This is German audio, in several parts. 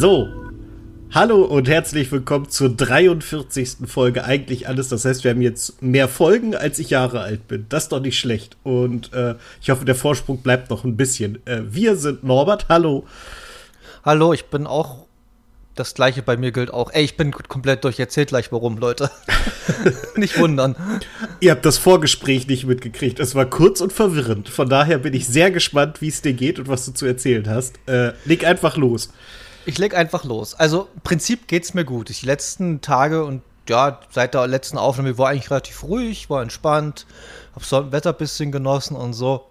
So, hallo und herzlich willkommen zur 43. Folge. Eigentlich alles, das heißt, wir haben jetzt mehr Folgen, als ich Jahre alt bin. Das ist doch nicht schlecht. Und äh, ich hoffe, der Vorsprung bleibt noch ein bisschen. Äh, wir sind Norbert, hallo. Hallo, ich bin auch das gleiche bei mir gilt auch. Ey, ich bin komplett durch. Erzählt gleich warum, Leute. nicht wundern. Ihr habt das Vorgespräch nicht mitgekriegt. Es war kurz und verwirrend. Von daher bin ich sehr gespannt, wie es dir geht und was du zu erzählen hast. Äh, leg einfach los. Ich leg einfach los. Also, im Prinzip geht's mir gut. Die letzten Tage und ja, seit der letzten Aufnahme war eigentlich relativ ruhig, war entspannt, hab so Wetter ein bisschen genossen und so.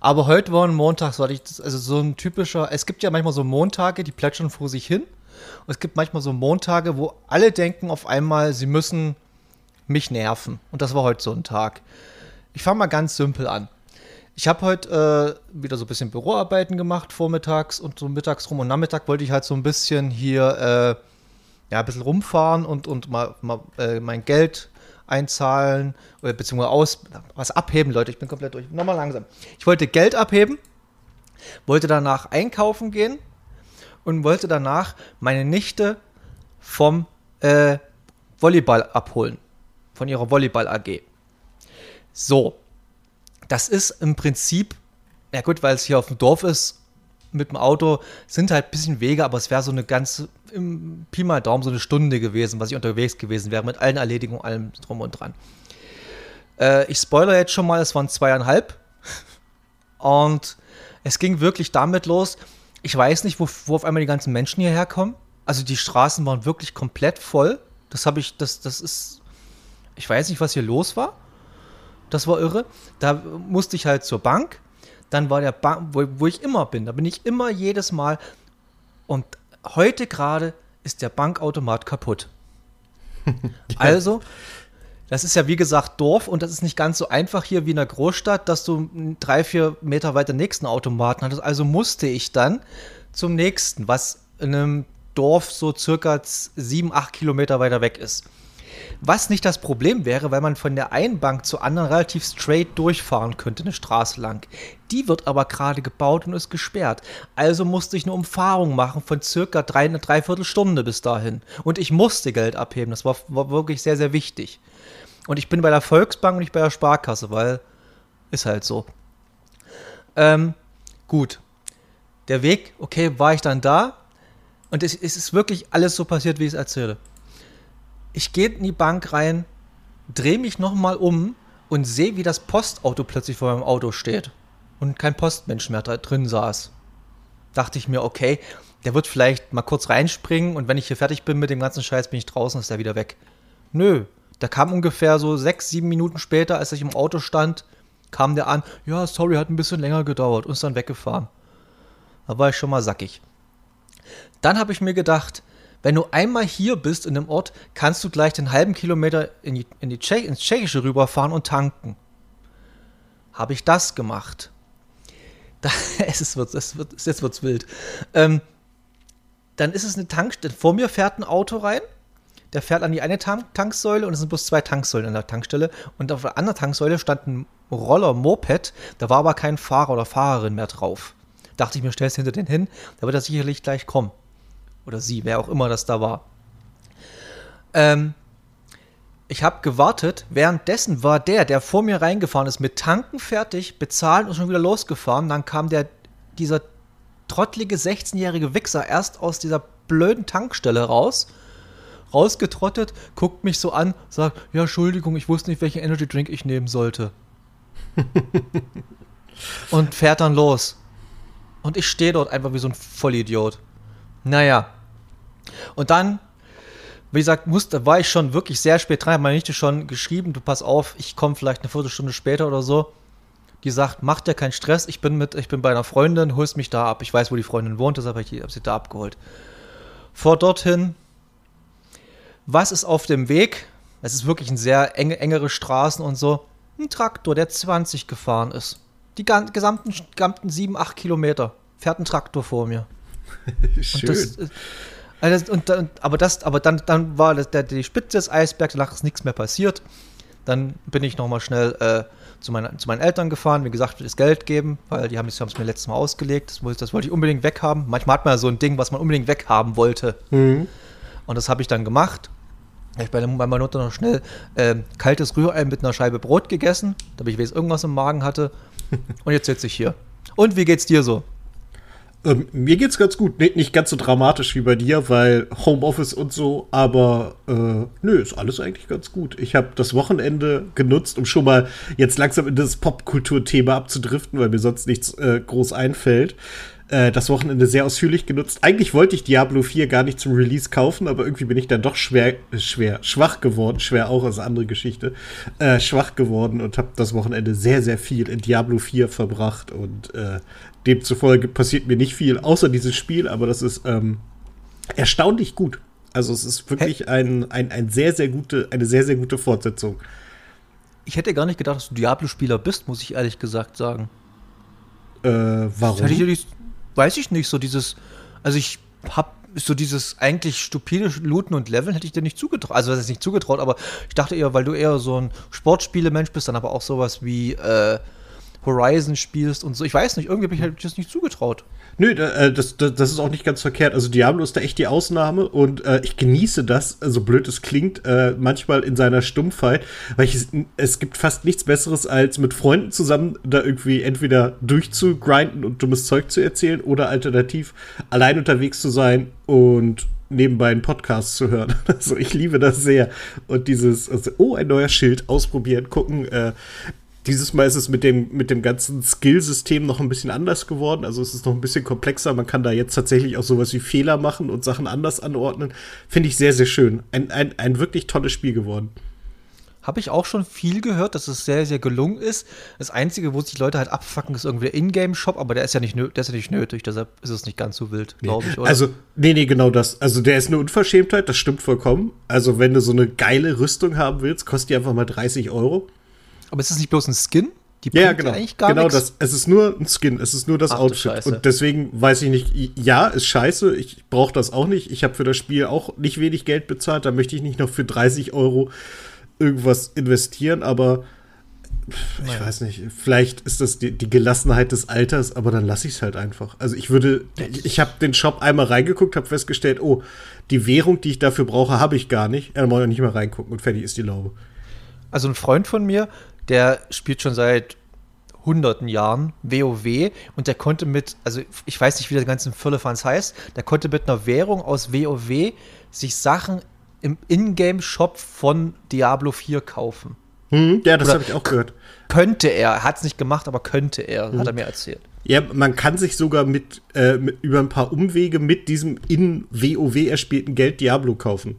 Aber heute war ein Montag, so ich, also so ein typischer, es gibt ja manchmal so Montage, die plätschern vor sich hin. Und es gibt manchmal so Montage, wo alle denken auf einmal, sie müssen mich nerven. Und das war heute so ein Tag. Ich fange mal ganz simpel an. Ich habe heute äh, wieder so ein bisschen Büroarbeiten gemacht, vormittags und so mittags rum. Und Nachmittag wollte ich halt so ein bisschen hier, äh, ja, ein bisschen rumfahren und, und mal, mal äh, mein Geld einzahlen oder beziehungsweise aus, was abheben, Leute. Ich bin komplett durch. Nochmal langsam. Ich wollte Geld abheben, wollte danach einkaufen gehen und wollte danach meine Nichte vom äh, Volleyball abholen. Von ihrer Volleyball AG. So, das ist im Prinzip, ja gut, weil es hier auf dem Dorf ist, mit dem Auto sind halt ein bisschen Wege, aber es wäre so eine ganze, im Pi mal Daumen, so eine Stunde gewesen, was ich unterwegs gewesen wäre, mit allen Erledigungen, allem drum und dran. Äh, ich spoilere jetzt schon mal, es waren zweieinhalb. Und es ging wirklich damit los. Ich weiß nicht, wo, wo auf einmal die ganzen Menschen hierher kommen. Also die Straßen waren wirklich komplett voll. Das habe ich, das, das ist, ich weiß nicht, was hier los war. Das war irre. Da musste ich halt zur Bank. Dann war der Bank, wo, wo ich immer bin, da bin ich immer jedes Mal. Und heute gerade ist der Bankautomat kaputt. ja. Also, das ist ja wie gesagt Dorf und das ist nicht ganz so einfach hier wie in der Großstadt, dass du drei, vier Meter weiter nächsten Automaten hattest. Also musste ich dann zum nächsten, was in einem Dorf so circa sieben, acht Kilometer weiter weg ist. Was nicht das Problem wäre, weil man von der einen Bank zur anderen relativ straight durchfahren könnte, eine Straße lang. Die wird aber gerade gebaut und ist gesperrt. Also musste ich eine Umfahrung machen von circa drei, eine Dreiviertelstunde bis dahin. Und ich musste Geld abheben. Das war, war wirklich sehr, sehr wichtig. Und ich bin bei der Volksbank und nicht bei der Sparkasse, weil ist halt so. Ähm, gut. Der Weg, okay, war ich dann da. Und es, es ist wirklich alles so passiert, wie ich es erzähle. Ich gehe in die Bank rein, drehe mich nochmal um und sehe, wie das Postauto plötzlich vor meinem Auto steht und kein Postmensch mehr da drin saß. Dachte ich mir, okay, der wird vielleicht mal kurz reinspringen und wenn ich hier fertig bin mit dem ganzen Scheiß, bin ich draußen, ist der wieder weg. Nö, der kam ungefähr so sechs, sieben Minuten später, als ich im Auto stand, kam der an, ja, sorry, hat ein bisschen länger gedauert und ist dann weggefahren. Da war ich schon mal sackig. Dann habe ich mir gedacht, wenn du einmal hier bist in einem Ort, kannst du gleich den halben Kilometer in die, in die Tschech, ins Tschechische rüberfahren und tanken. Habe ich das gemacht? Da, es ist, es wird, jetzt wird's wild. Ähm, dann ist es eine Tankstelle. Vor mir fährt ein Auto rein. Der fährt an die eine Tank Tanksäule und es sind bloß zwei Tanksäulen an der Tankstelle. Und auf der anderen Tanksäule stand ein Roller-Moped. Da war aber kein Fahrer oder Fahrerin mehr drauf. Dachte ich mir, stellst hinter den hin. Da wird er sicherlich gleich kommen. Oder sie, wer auch immer das da war. Ähm, ich habe gewartet. Währenddessen war der, der vor mir reingefahren ist, mit Tanken fertig, bezahlen und schon wieder losgefahren. Dann kam der, dieser trottlige 16-jährige Wichser erst aus dieser blöden Tankstelle raus, rausgetrottet, guckt mich so an, sagt, ja, Entschuldigung, ich wusste nicht, welchen Energy Drink ich nehmen sollte. und fährt dann los. Und ich stehe dort einfach wie so ein Vollidiot. Naja, und dann, wie gesagt, musste, war ich schon wirklich sehr spät dran, habe meine Nichte schon geschrieben, du pass auf, ich komme vielleicht eine Viertelstunde später oder so. Die sagt, mach dir keinen Stress, ich bin mit, ich bin bei einer Freundin, holst mich da ab. Ich weiß, wo die Freundin wohnt, deshalb habe ich hab sie da abgeholt. Vor dorthin, was ist auf dem Weg? Es ist wirklich ein sehr enge, engere Straßen und so. Ein Traktor, der 20 gefahren ist. Die gesamten, gesamten 7, 8 Kilometer fährt ein Traktor vor mir. Schön. Das, also und, und, aber das, aber dann, dann war das, der, die Spitze des Eisbergs, danach ist nichts mehr passiert. Dann bin ich nochmal schnell äh, zu, meinen, zu meinen Eltern gefahren, wie gesagt, das Geld geben, weil die haben es mir letztes Mal ausgelegt. Das, wollte- das wollte ich unbedingt weghaben. Manchmal hat man ja so ein Ding, was man unbedingt weghaben wollte. Mhm. Und das habe ich dann gemacht. Ich habe bei, meiner Mutter noch schnell ähm, kaltes Rührei mit einer Scheibe Brot gegessen, damit ich wenigstens irgendwas im Magen hatte. Und jetzt sitze ich hier. Und wie geht's dir so? Ähm, mir geht's ganz gut. Nee, nicht ganz so dramatisch wie bei dir, weil Homeoffice und so, aber äh, nö, ist alles eigentlich ganz gut. Ich habe das Wochenende genutzt, um schon mal jetzt langsam in das Popkultur-Thema abzudriften, weil mir sonst nichts äh, groß einfällt. Äh, das Wochenende sehr ausführlich genutzt. Eigentlich wollte ich Diablo 4 gar nicht zum Release kaufen, aber irgendwie bin ich dann doch schwer, schwer, schwach geworden. Schwer auch als andere Geschichte. Äh, schwach geworden und habe das Wochenende sehr, sehr viel in Diablo 4 verbracht und äh, demzufolge passiert mir nicht viel außer dieses Spiel, aber das ist ähm, erstaunlich gut. Also es ist wirklich ein, ein, ein sehr, sehr gute, eine sehr, sehr gute Fortsetzung. Ich hätte gar nicht gedacht, dass du Diablo-Spieler bist, muss ich ehrlich gesagt sagen. Äh, Das warum? hätte ich weiß ich nicht, so dieses, also ich hab so dieses eigentlich stupide Looten und Leveln hätte ich dir nicht zugetraut. Also das ist nicht zugetraut, aber ich dachte eher, weil du eher so ein Sportspielemensch bist, dann aber auch sowas wie äh, Horizon spielst und so. Ich weiß nicht, irgendwie habe ich das nicht zugetraut. Nö, äh, das, das, ist auch nicht ganz verkehrt. Also Diablo ist da echt die Ausnahme und äh, ich genieße das, so blöd es klingt, äh, manchmal in seiner Stumpfheit, weil ich, es- es gibt fast nichts Besseres, als mit Freunden zusammen da irgendwie entweder durchzugrinden und dummes Zeug zu erzählen oder alternativ allein unterwegs zu sein und nebenbei einen Podcast zu hören. Also ich liebe das sehr. Und dieses, also, oh, ein neuer Schild, ausprobieren, gucken, äh, dieses Mal ist es mit dem, mit dem ganzen Skillsystem noch ein bisschen anders geworden. Also es ist noch ein bisschen komplexer. Man kann da jetzt tatsächlich auch sowas wie Fehler machen und Sachen anders anordnen. Finde ich sehr, sehr schön. Ein, ein, ein wirklich tolles Spiel geworden. Habe ich auch schon viel gehört, dass es sehr, sehr gelungen ist. Das Einzige, wo sich Leute halt abfacken, ist irgendwie der Ingame-Shop, aber der ist ja nicht, der ist ja nicht nötig, deshalb ist es nicht ganz so wild, glaube ich, oder? Also, nee, nee, genau das. Also der ist eine Unverschämtheit, das stimmt vollkommen. Also wenn du so eine geile Rüstung haben willst, kostet die einfach mal 30 Euro. Aber ist es nicht bloß ein Skin? Die Ja, genau. eigentlich gar genau nichts. das. Es ist nur ein Skin, es ist nur das Ach Outfit. Scheiße. Und deswegen weiß ich nicht, ja, ist scheiße, ich brauche das auch nicht. Ich habe für das Spiel auch nicht wenig Geld bezahlt, da möchte ich nicht noch für 30 Euro irgendwas investieren, aber pff, ich weiß nicht, vielleicht ist das die, die Gelassenheit des Alters, aber dann lasse ich es halt einfach. Also ich würde, ich, habe den Shop einmal reingeguckt, habe festgestellt, oh, die Währung, die ich dafür brauche, habe ich gar nicht. Ja, Dann brauche ich nicht mehr reingucken und fertig ist die Laube. Also ein Freund von mir, der spielt schon seit hunderten Jahren WoW und der konnte mit, also ich weiß nicht, wie der ganze Firlefanz heißt, der konnte mit einer Währung aus WoW sich Sachen im Ingame-Shop von Diablo 4 kaufen. Hm, ja, das habe ich auch gehört. Könnte er, hat es nicht gemacht, aber könnte er, Mhm. hat er mir erzählt. Ja, man kann sich sogar mit, äh, mit über ein paar Umwege mit diesem in WoW erspielten Geld Diablo kaufen.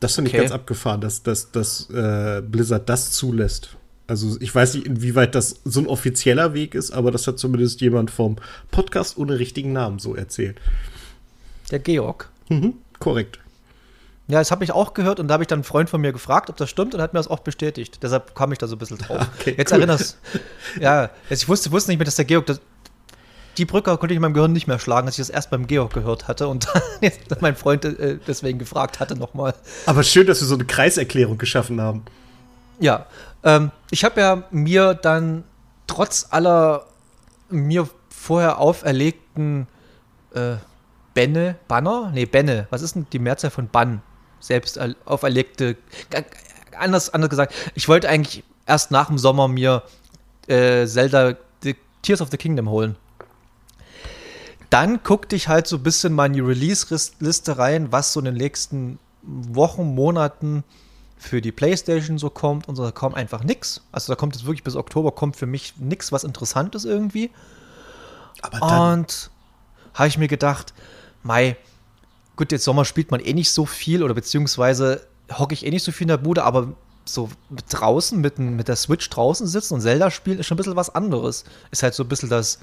Das finde ich Okay. ganz abgefahren, dass, dass, dass äh, Blizzard das zulässt. Also ich weiß nicht, inwieweit das so ein offizieller Weg ist, aber das hat zumindest jemand vom Podcast ohne richtigen Namen so erzählt. Der Georg. Mhm, korrekt. Ja, das habe ich auch gehört und da habe ich dann einen Freund von mir gefragt, ob das stimmt und hat mir das auch bestätigt. Deshalb kam ich da so ein bisschen drauf. Okay, jetzt cool. erinnerst Ja, jetzt, ich wusste, wusste nicht mehr, dass der Georg das. Die Brücke konnte ich in meinem Gehirn nicht mehr schlagen, als ich das erst beim Georg gehört hatte und mein Freund äh, deswegen gefragt hatte nochmal. Aber schön, dass wir so eine Kreiserklärung geschaffen haben. Ja, ähm, ich habe ja mir dann trotz aller mir vorher auferlegten äh, Benne, Banner? Nee, Benne. Was ist denn die Mehrzahl von Bann? Selbst er- auferlegte. Anders, anders gesagt, ich wollte eigentlich erst nach dem Sommer mir äh, Zelda The Tears of the Kingdom holen. Dann guckte ich halt so ein bisschen mal in die Release-Liste rein, was so in den nächsten Wochen, Monaten für die PlayStation so kommt und so, da kommt einfach nix. Also da kommt jetzt wirklich bis Oktober kommt für mich nix, was interessant ist irgendwie. Aber dann, Und habe ich mir gedacht, Mai, gut, jetzt Sommer spielt man eh nicht so viel oder beziehungsweise hocke ich eh nicht so viel in der Bude, aber so draußen mit, mit der Switch draußen sitzen und Zelda spielen ist schon ein bisschen was anderes. Ist halt so ein bisschen das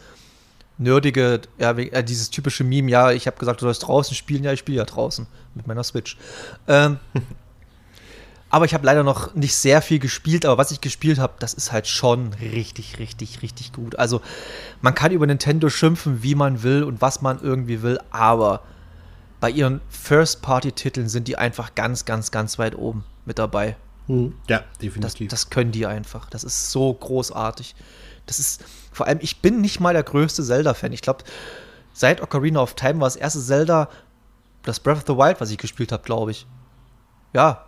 nerdige, ja, äh, dieses typische Meme, ja, ich habe gesagt, du sollst draußen spielen, ja, ich spiele ja draußen mit meiner Switch. Ähm, aber ich habe leider noch nicht sehr viel gespielt, aber was ich gespielt habe, das ist halt schon richtig, richtig, richtig gut. Also man kann über Nintendo schimpfen, wie man will und was man irgendwie will, aber bei ihren First-Party-Titeln sind die einfach ganz, ganz, ganz weit oben mit dabei. Hm. Ja, Das, definitiv. das können die einfach. Das ist so großartig. Das ist, vor allem, ich bin nicht mal der größte Zelda-Fan. Ich glaube, seit Ocarina of Time war das erste Zelda das Breath of the Wild, was ich gespielt habe, glaube ich. Ja.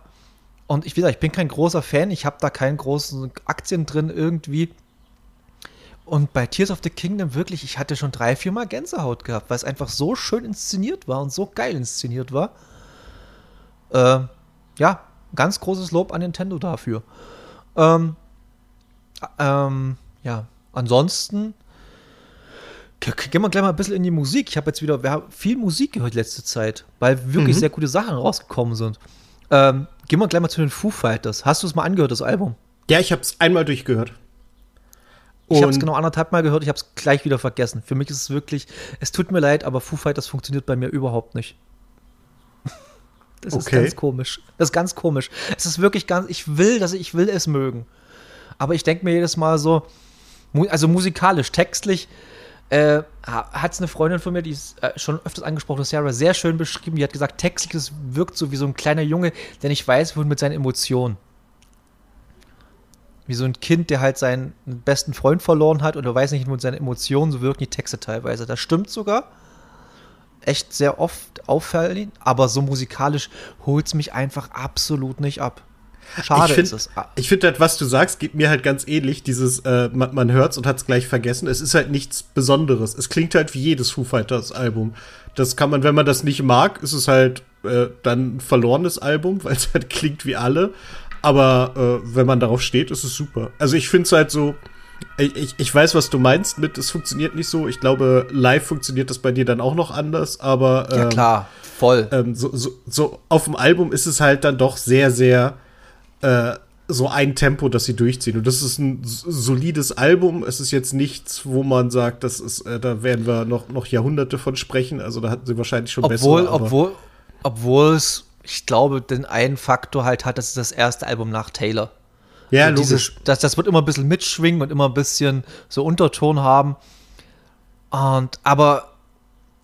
Und ich, wie gesagt, ich bin kein großer Fan. Ich habe da keinen großen Aktien drin irgendwie. Und bei Tears of the Kingdom wirklich, ich hatte schon drei, vier Mal Gänsehaut gehabt, weil es einfach so schön inszeniert war und so geil inszeniert war. Äh, ja, ganz großes Lob an Nintendo dafür. Ähm, ähm, ja, ansonsten ge- ge- gehen wir gleich mal ein bisschen in die Musik. Ich habe jetzt wieder wir haben viel Musik gehört letzte Zeit, weil wirklich Mhm. sehr gute Sachen rausgekommen sind. Ähm, gehen wir gleich mal zu den Foo Fighters. Hast du es mal angehört, das Album? ja, ich habe es einmal durchgehört. Ich habe es genau anderthalb Mal gehört, ich habe es gleich wieder vergessen. Für mich ist es wirklich, es tut mir leid, aber Foo Fighters funktioniert bei mir überhaupt nicht. Das ist Okay. ganz komisch. Das ist ganz komisch. Es ist wirklich ganz, ich will, dass ich, ich will es mögen. Aber ich denke mir jedes Mal so, also musikalisch, textlich, äh, hat es eine Freundin von mir, die ist äh, schon öfters angesprochen, Sarah, sehr schön beschrieben. Die hat gesagt, textlich, es wirkt so wie so ein kleiner Junge, der nicht weiß, wohin mit seinen Emotionen wie so ein Kind, der halt seinen besten Freund verloren hat und er weiß nicht mit seinen Emotionen, so wirken die Texte teilweise. Das stimmt sogar. Echt sehr oft auffällig, aber so musikalisch holt es mich einfach absolut nicht ab. Schade ich find, ist es. Ich finde halt, was du sagst, geht mir halt ganz ähnlich. Dieses, äh, man, man hört's und hat's gleich vergessen. Es ist halt nichts Besonderes. Es klingt halt wie jedes Foo Fighters Album. Das kann man, wenn man das nicht mag, ist es halt äh, dann ein verlorenes Album, weil es halt klingt wie alle. Aber äh, wenn man darauf steht, ist es super. Also ich finde es halt so. Ich, ich, weiß, was du meinst mit, es funktioniert nicht so. Ich glaube, live funktioniert das bei dir dann auch noch anders, aber Ja, ähm, klar, voll. ähm, so, so, so auf dem Album ist es halt dann doch sehr, sehr äh, so ein Tempo, das sie durchziehen. Und das ist ein solides Album. Es ist jetzt nichts, wo man sagt, das ist, äh, da werden wir noch, noch Jahrhunderte von sprechen. Also da hatten sie wahrscheinlich schon obwohl, bessere. obwohl, obwohl es, ich glaube, den einen Faktor halt hat, das ist das erste Album nach Taylor. ja, so logisch. dieses, das, das wird immer ein bisschen mitschwingen und immer ein bisschen so Unterton haben. Und aber,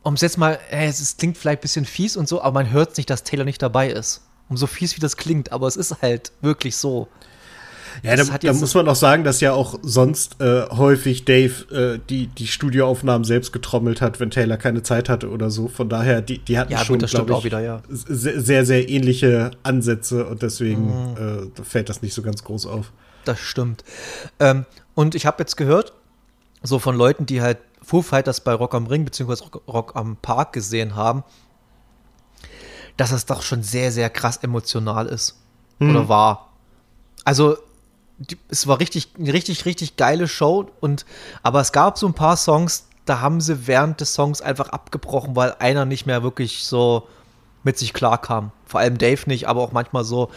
um es jetzt mal, es ist, klingt vielleicht ein bisschen fies und so, aber man hört nicht, dass Taylor nicht dabei ist. Um so fies wie das klingt, aber es ist halt wirklich so. Ja, Das da, da muss man auch sagen, dass ja auch sonst äh, häufig Dave äh, die, die Studioaufnahmen selbst getrommelt hat, wenn Taylor keine Zeit hatte oder so. Von daher, die, die hatten Ja, schon, gut, das stimmt glaub auch wieder, ja. sehr, sehr, ähnliche Ansätze und deswegen Mhm. äh, fällt das nicht so ganz groß auf. Das stimmt. Ähm, und ich habe jetzt gehört, so von Leuten, die halt Foo Fighters bei Rock am Ring bzw. Rock, Rock am Park gesehen haben, dass es doch schon sehr, sehr krass emotional ist. Oder war. Also, die, es war richtig, richtig, richtig geile Show. Und, aber es gab so ein paar Songs, da haben sie während des Songs einfach abgebrochen, weil einer nicht mehr wirklich so mit sich klar kam. Vor allem Dave nicht, aber auch manchmal so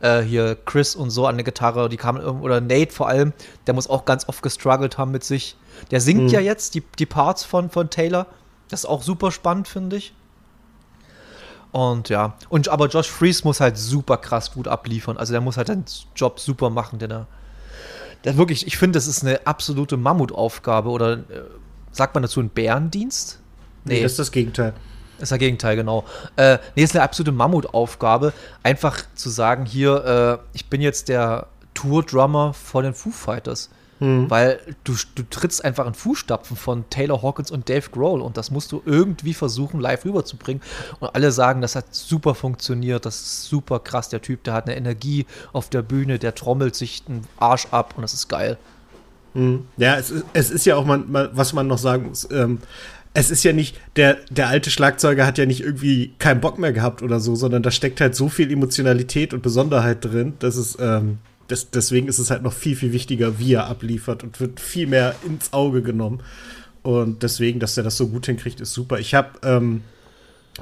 äh, hier Chris und so an der Gitarre, die kamen oder Nate vor allem, der muss auch ganz oft gestruggelt haben mit sich. Der singt ja jetzt die, die Parts von, von Taylor. Das ist auch super spannend, finde ich. Und ja, und aber Josh Fries muss halt super krass gut abliefern. Also der muss halt den Job super machen, denn er. Der wirklich, ich finde, das ist eine absolute Mammutaufgabe oder äh, sagt man dazu ein Bärendienst? Nee, das ist das Gegenteil. Das ist das Gegenteil, genau. Äh, nee, ist eine absolute Mammutaufgabe, einfach zu sagen, hier, äh, ich bin jetzt der Tour-Drummer von den Foo Fighters. Weil du, du trittst einfach in Fußstapfen von Taylor Hawkins und Dave Grohl und das musst du irgendwie versuchen, live rüberzubringen. Und alle sagen, das hat super funktioniert, das ist super krass. Der Typ, der hat eine Energie auf der Bühne, der trommelt sich den Arsch ab und das ist geil. Ja, es ist, es ist ja auch mal, mal, was man noch sagen muss. Ähm, es ist ja nicht, der, der alte Schlagzeuger hat ja nicht irgendwie keinen Bock mehr gehabt oder so, sondern da steckt halt so viel Emotionalität und Besonderheit drin, dass es, ähm, das, deswegen ist es halt noch viel, viel wichtiger, wie er abliefert und wird viel mehr ins Auge genommen. Und deswegen, dass er das so gut hinkriegt, ist super. Ich habe ähm,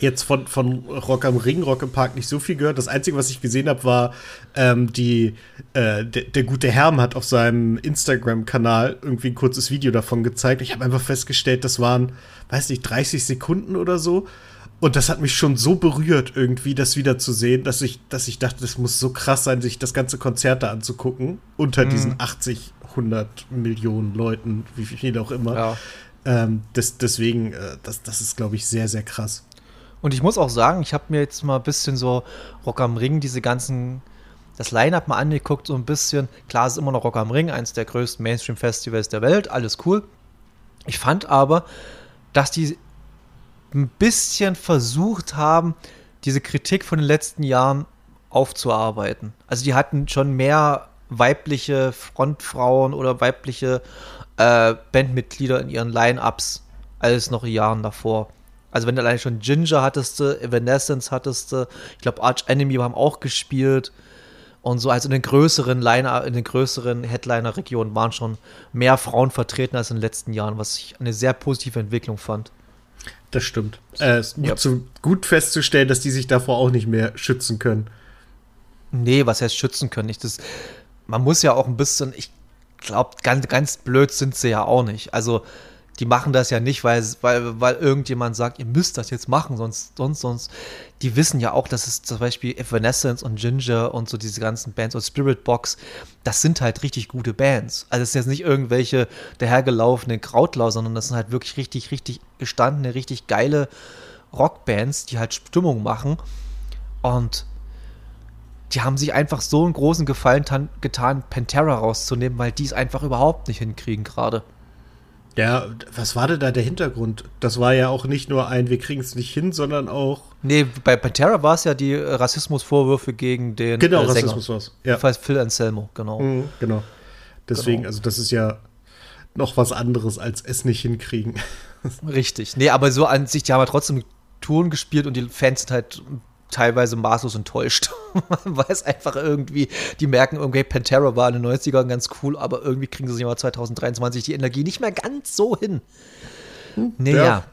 jetzt von, von Rock am Ring, Rock im Park nicht so viel gehört. Das Einzige, was ich gesehen habe, war ähm, die, äh, der, der gute Herm hat auf seinem Instagram-Kanal irgendwie ein kurzes Video davon gezeigt. Ich habe einfach festgestellt, das waren, weiß nicht, 30 Sekunden oder so. Und das hat mich schon so berührt, irgendwie das wiederzusehen, dass ich, dass ich dachte, das muss so krass sein, sich das ganze Konzert da anzugucken. Unter diesen 80, 100 Millionen Leuten, wie viel auch immer. Ja. Ähm, das, deswegen, äh, das, das ist, glaube ich, sehr, sehr krass. Und ich muss auch sagen, ich habe mir jetzt mal ein bisschen so Rock am Ring, diese ganzen das Line-Up mal angeguckt, so ein bisschen. Klar, es ist immer noch Rock am Ring, eines der größten Mainstream-Festivals der Welt, alles cool. Ich fand aber, dass die ein bisschen versucht haben, diese Kritik von den letzten Jahren aufzuarbeiten. Also die hatten schon mehr weibliche Frontfrauen oder weibliche äh, Bandmitglieder in ihren Line-Ups als noch in Jahren davor. Also wenn du allein schon Ginger hattest, Evanescence hattest, ich glaube Arch Enemy haben auch gespielt und so. Also in den größeren Liner, in den größeren Headliner-Regionen waren schon mehr Frauen vertreten als in den letzten Jahren, was ich eine sehr positive Entwicklung fand. Das stimmt. Äh, ist gut, ja. zu, gut festzustellen, dass die sich davor auch nicht mehr schützen können. Nee, was heißt schützen können? Ich das, man muss ja auch ein bisschen, ich glaube, ganz, ganz blöd sind sie ja auch nicht. Also, die machen das ja nicht, weil, weil, weil irgendjemand sagt, ihr müsst das jetzt machen, sonst, sonst, sonst. Die wissen ja auch, dass es zum Beispiel Evanescence und Ginger und so diese ganzen Bands und Spirit Box, das sind halt richtig gute Bands. Also es sind jetzt nicht irgendwelche dahergelaufenen Krautler, sondern das sind halt wirklich richtig, richtig gestandene, richtig geile Rockbands, die halt Stimmung machen. Und die haben sich einfach so einen großen Gefallen getan, Pantera rauszunehmen, weil die es einfach überhaupt nicht hinkriegen gerade. Ja, was war denn da der Hintergrund? Das war ja auch nicht nur ein, wir kriegen es nicht hin, sondern auch. Nee, bei Pantera war es ja die Rassismusvorwürfe gegen den. Genau, äh, Rassismus war es. Ja. Phil Anselmo, genau. Mhm, genau. Deswegen, genau. also das ist ja noch was anderes als es nicht hinkriegen. Richtig. Nee, aber so an sich, die haben ja trotzdem Touren gespielt und die Fans sind halt teilweise maßlos enttäuscht. Weil es einfach irgendwie, die merken irgendwie, Pantera war in den 90ern ganz cool, aber irgendwie kriegen sie im Jahr 2023 die Energie nicht mehr ganz so hin. Hm, naja. Ja.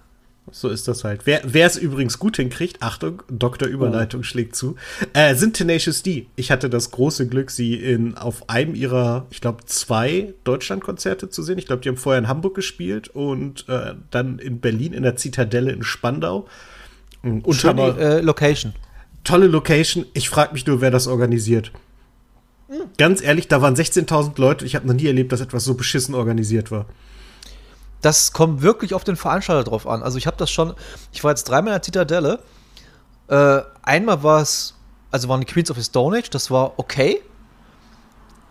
So ist das halt. Wer es übrigens gut hinkriegt, Achtung, Dr. Überleitung oh. schlägt zu, äh, sind Tenacious D. Ich hatte das große Glück, sie in, auf einem ihrer, ich glaube, zwei Deutschlandkonzerte zu sehen. Ich glaube, die haben vorher in Hamburg gespielt und äh, dann in Berlin in der Zitadelle in Spandau. Und Schöne äh, Location tolle Location. Ich frage mich nur, wer das organisiert. Ganz ehrlich, da waren 16.000 Leute. Ich habe noch nie erlebt, dass etwas so beschissen organisiert war. Das kommt wirklich auf den Veranstalter drauf an. Also ich habe das schon, ich war jetzt dreimal in der Zitadelle. Äh, einmal war es, also waren die Queens of the Stone Age, das war okay.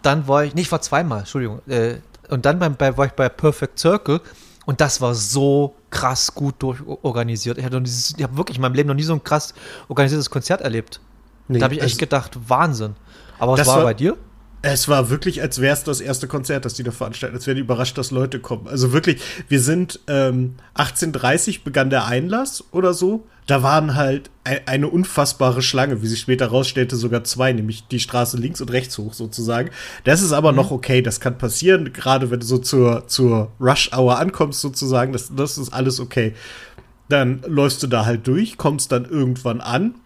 Dann war ich, nee, war zweimal, Entschuldigung. Äh, und dann beim, bei, war ich bei Perfect Circle und das war so krass gut durchorganisiert. Ich habe hab wirklich in meinem Leben noch nie so ein krass organisiertes Konzert erlebt. Nee, da habe ich echt gedacht, Wahnsinn. Aber was war, war bei dir? Es war wirklich, als wäre es das erste Konzert, das die da veranstalten. Als wären die überrascht, dass Leute kommen. Also wirklich, wir sind ähm, 18.30 begann der Einlass oder so. Da waren halt eine unfassbare Schlange, wie sich später rausstellte, sogar zwei, nämlich die Straße links und rechts hoch sozusagen. Das ist aber mhm. noch okay, das kann passieren, gerade wenn du so zur, zur Rush-Hour ankommst sozusagen, das, das ist alles okay. Dann läufst du da halt durch, kommst dann irgendwann an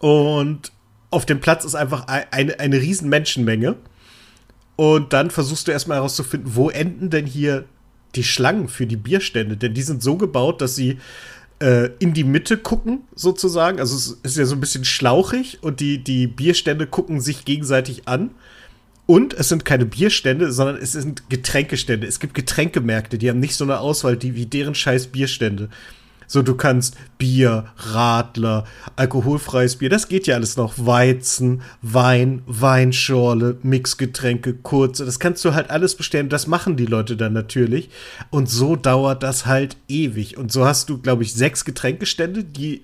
und auf dem Platz ist einfach eine, eine riesen Menschenmenge. Und dann versuchst du erstmal herauszufinden, wo enden denn hier die Schlangen für die Bierstände? Denn die sind so gebaut, dass sie äh, in die Mitte gucken, sozusagen. Also es ist ja so ein bisschen schlauchig und die, die Bierstände gucken sich gegenseitig an. Und es sind keine Bierstände, sondern es sind Getränkestände. Es gibt Getränkemärkte, die haben nicht so eine Auswahl die, wie deren scheiß Bierstände. So, du kannst Bier, Radler, alkoholfreies Bier, das geht ja alles noch. Weizen, Wein, Weinschorle, Mixgetränke, kurze, das kannst du halt alles bestellen. Das machen die Leute dann natürlich. Und so dauert das halt ewig. Und so hast du, glaube ich, sechs Getränkestände, die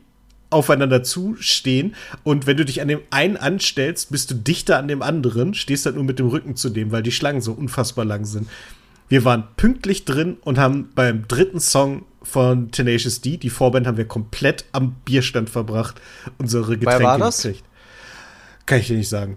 aufeinander zustehen und wenn du dich an dem einen anstellst, bist du dichter an dem anderen, stehst halt nur mit dem Rücken zu dem, weil die Schlangen so unfassbar lang sind. Wir waren pünktlich drin und haben beim dritten Song von Tenacious D, die Vorband, haben wir komplett am Bierstand verbracht, unsere Getränke war das? gekriegt. Kann ich dir nicht sagen.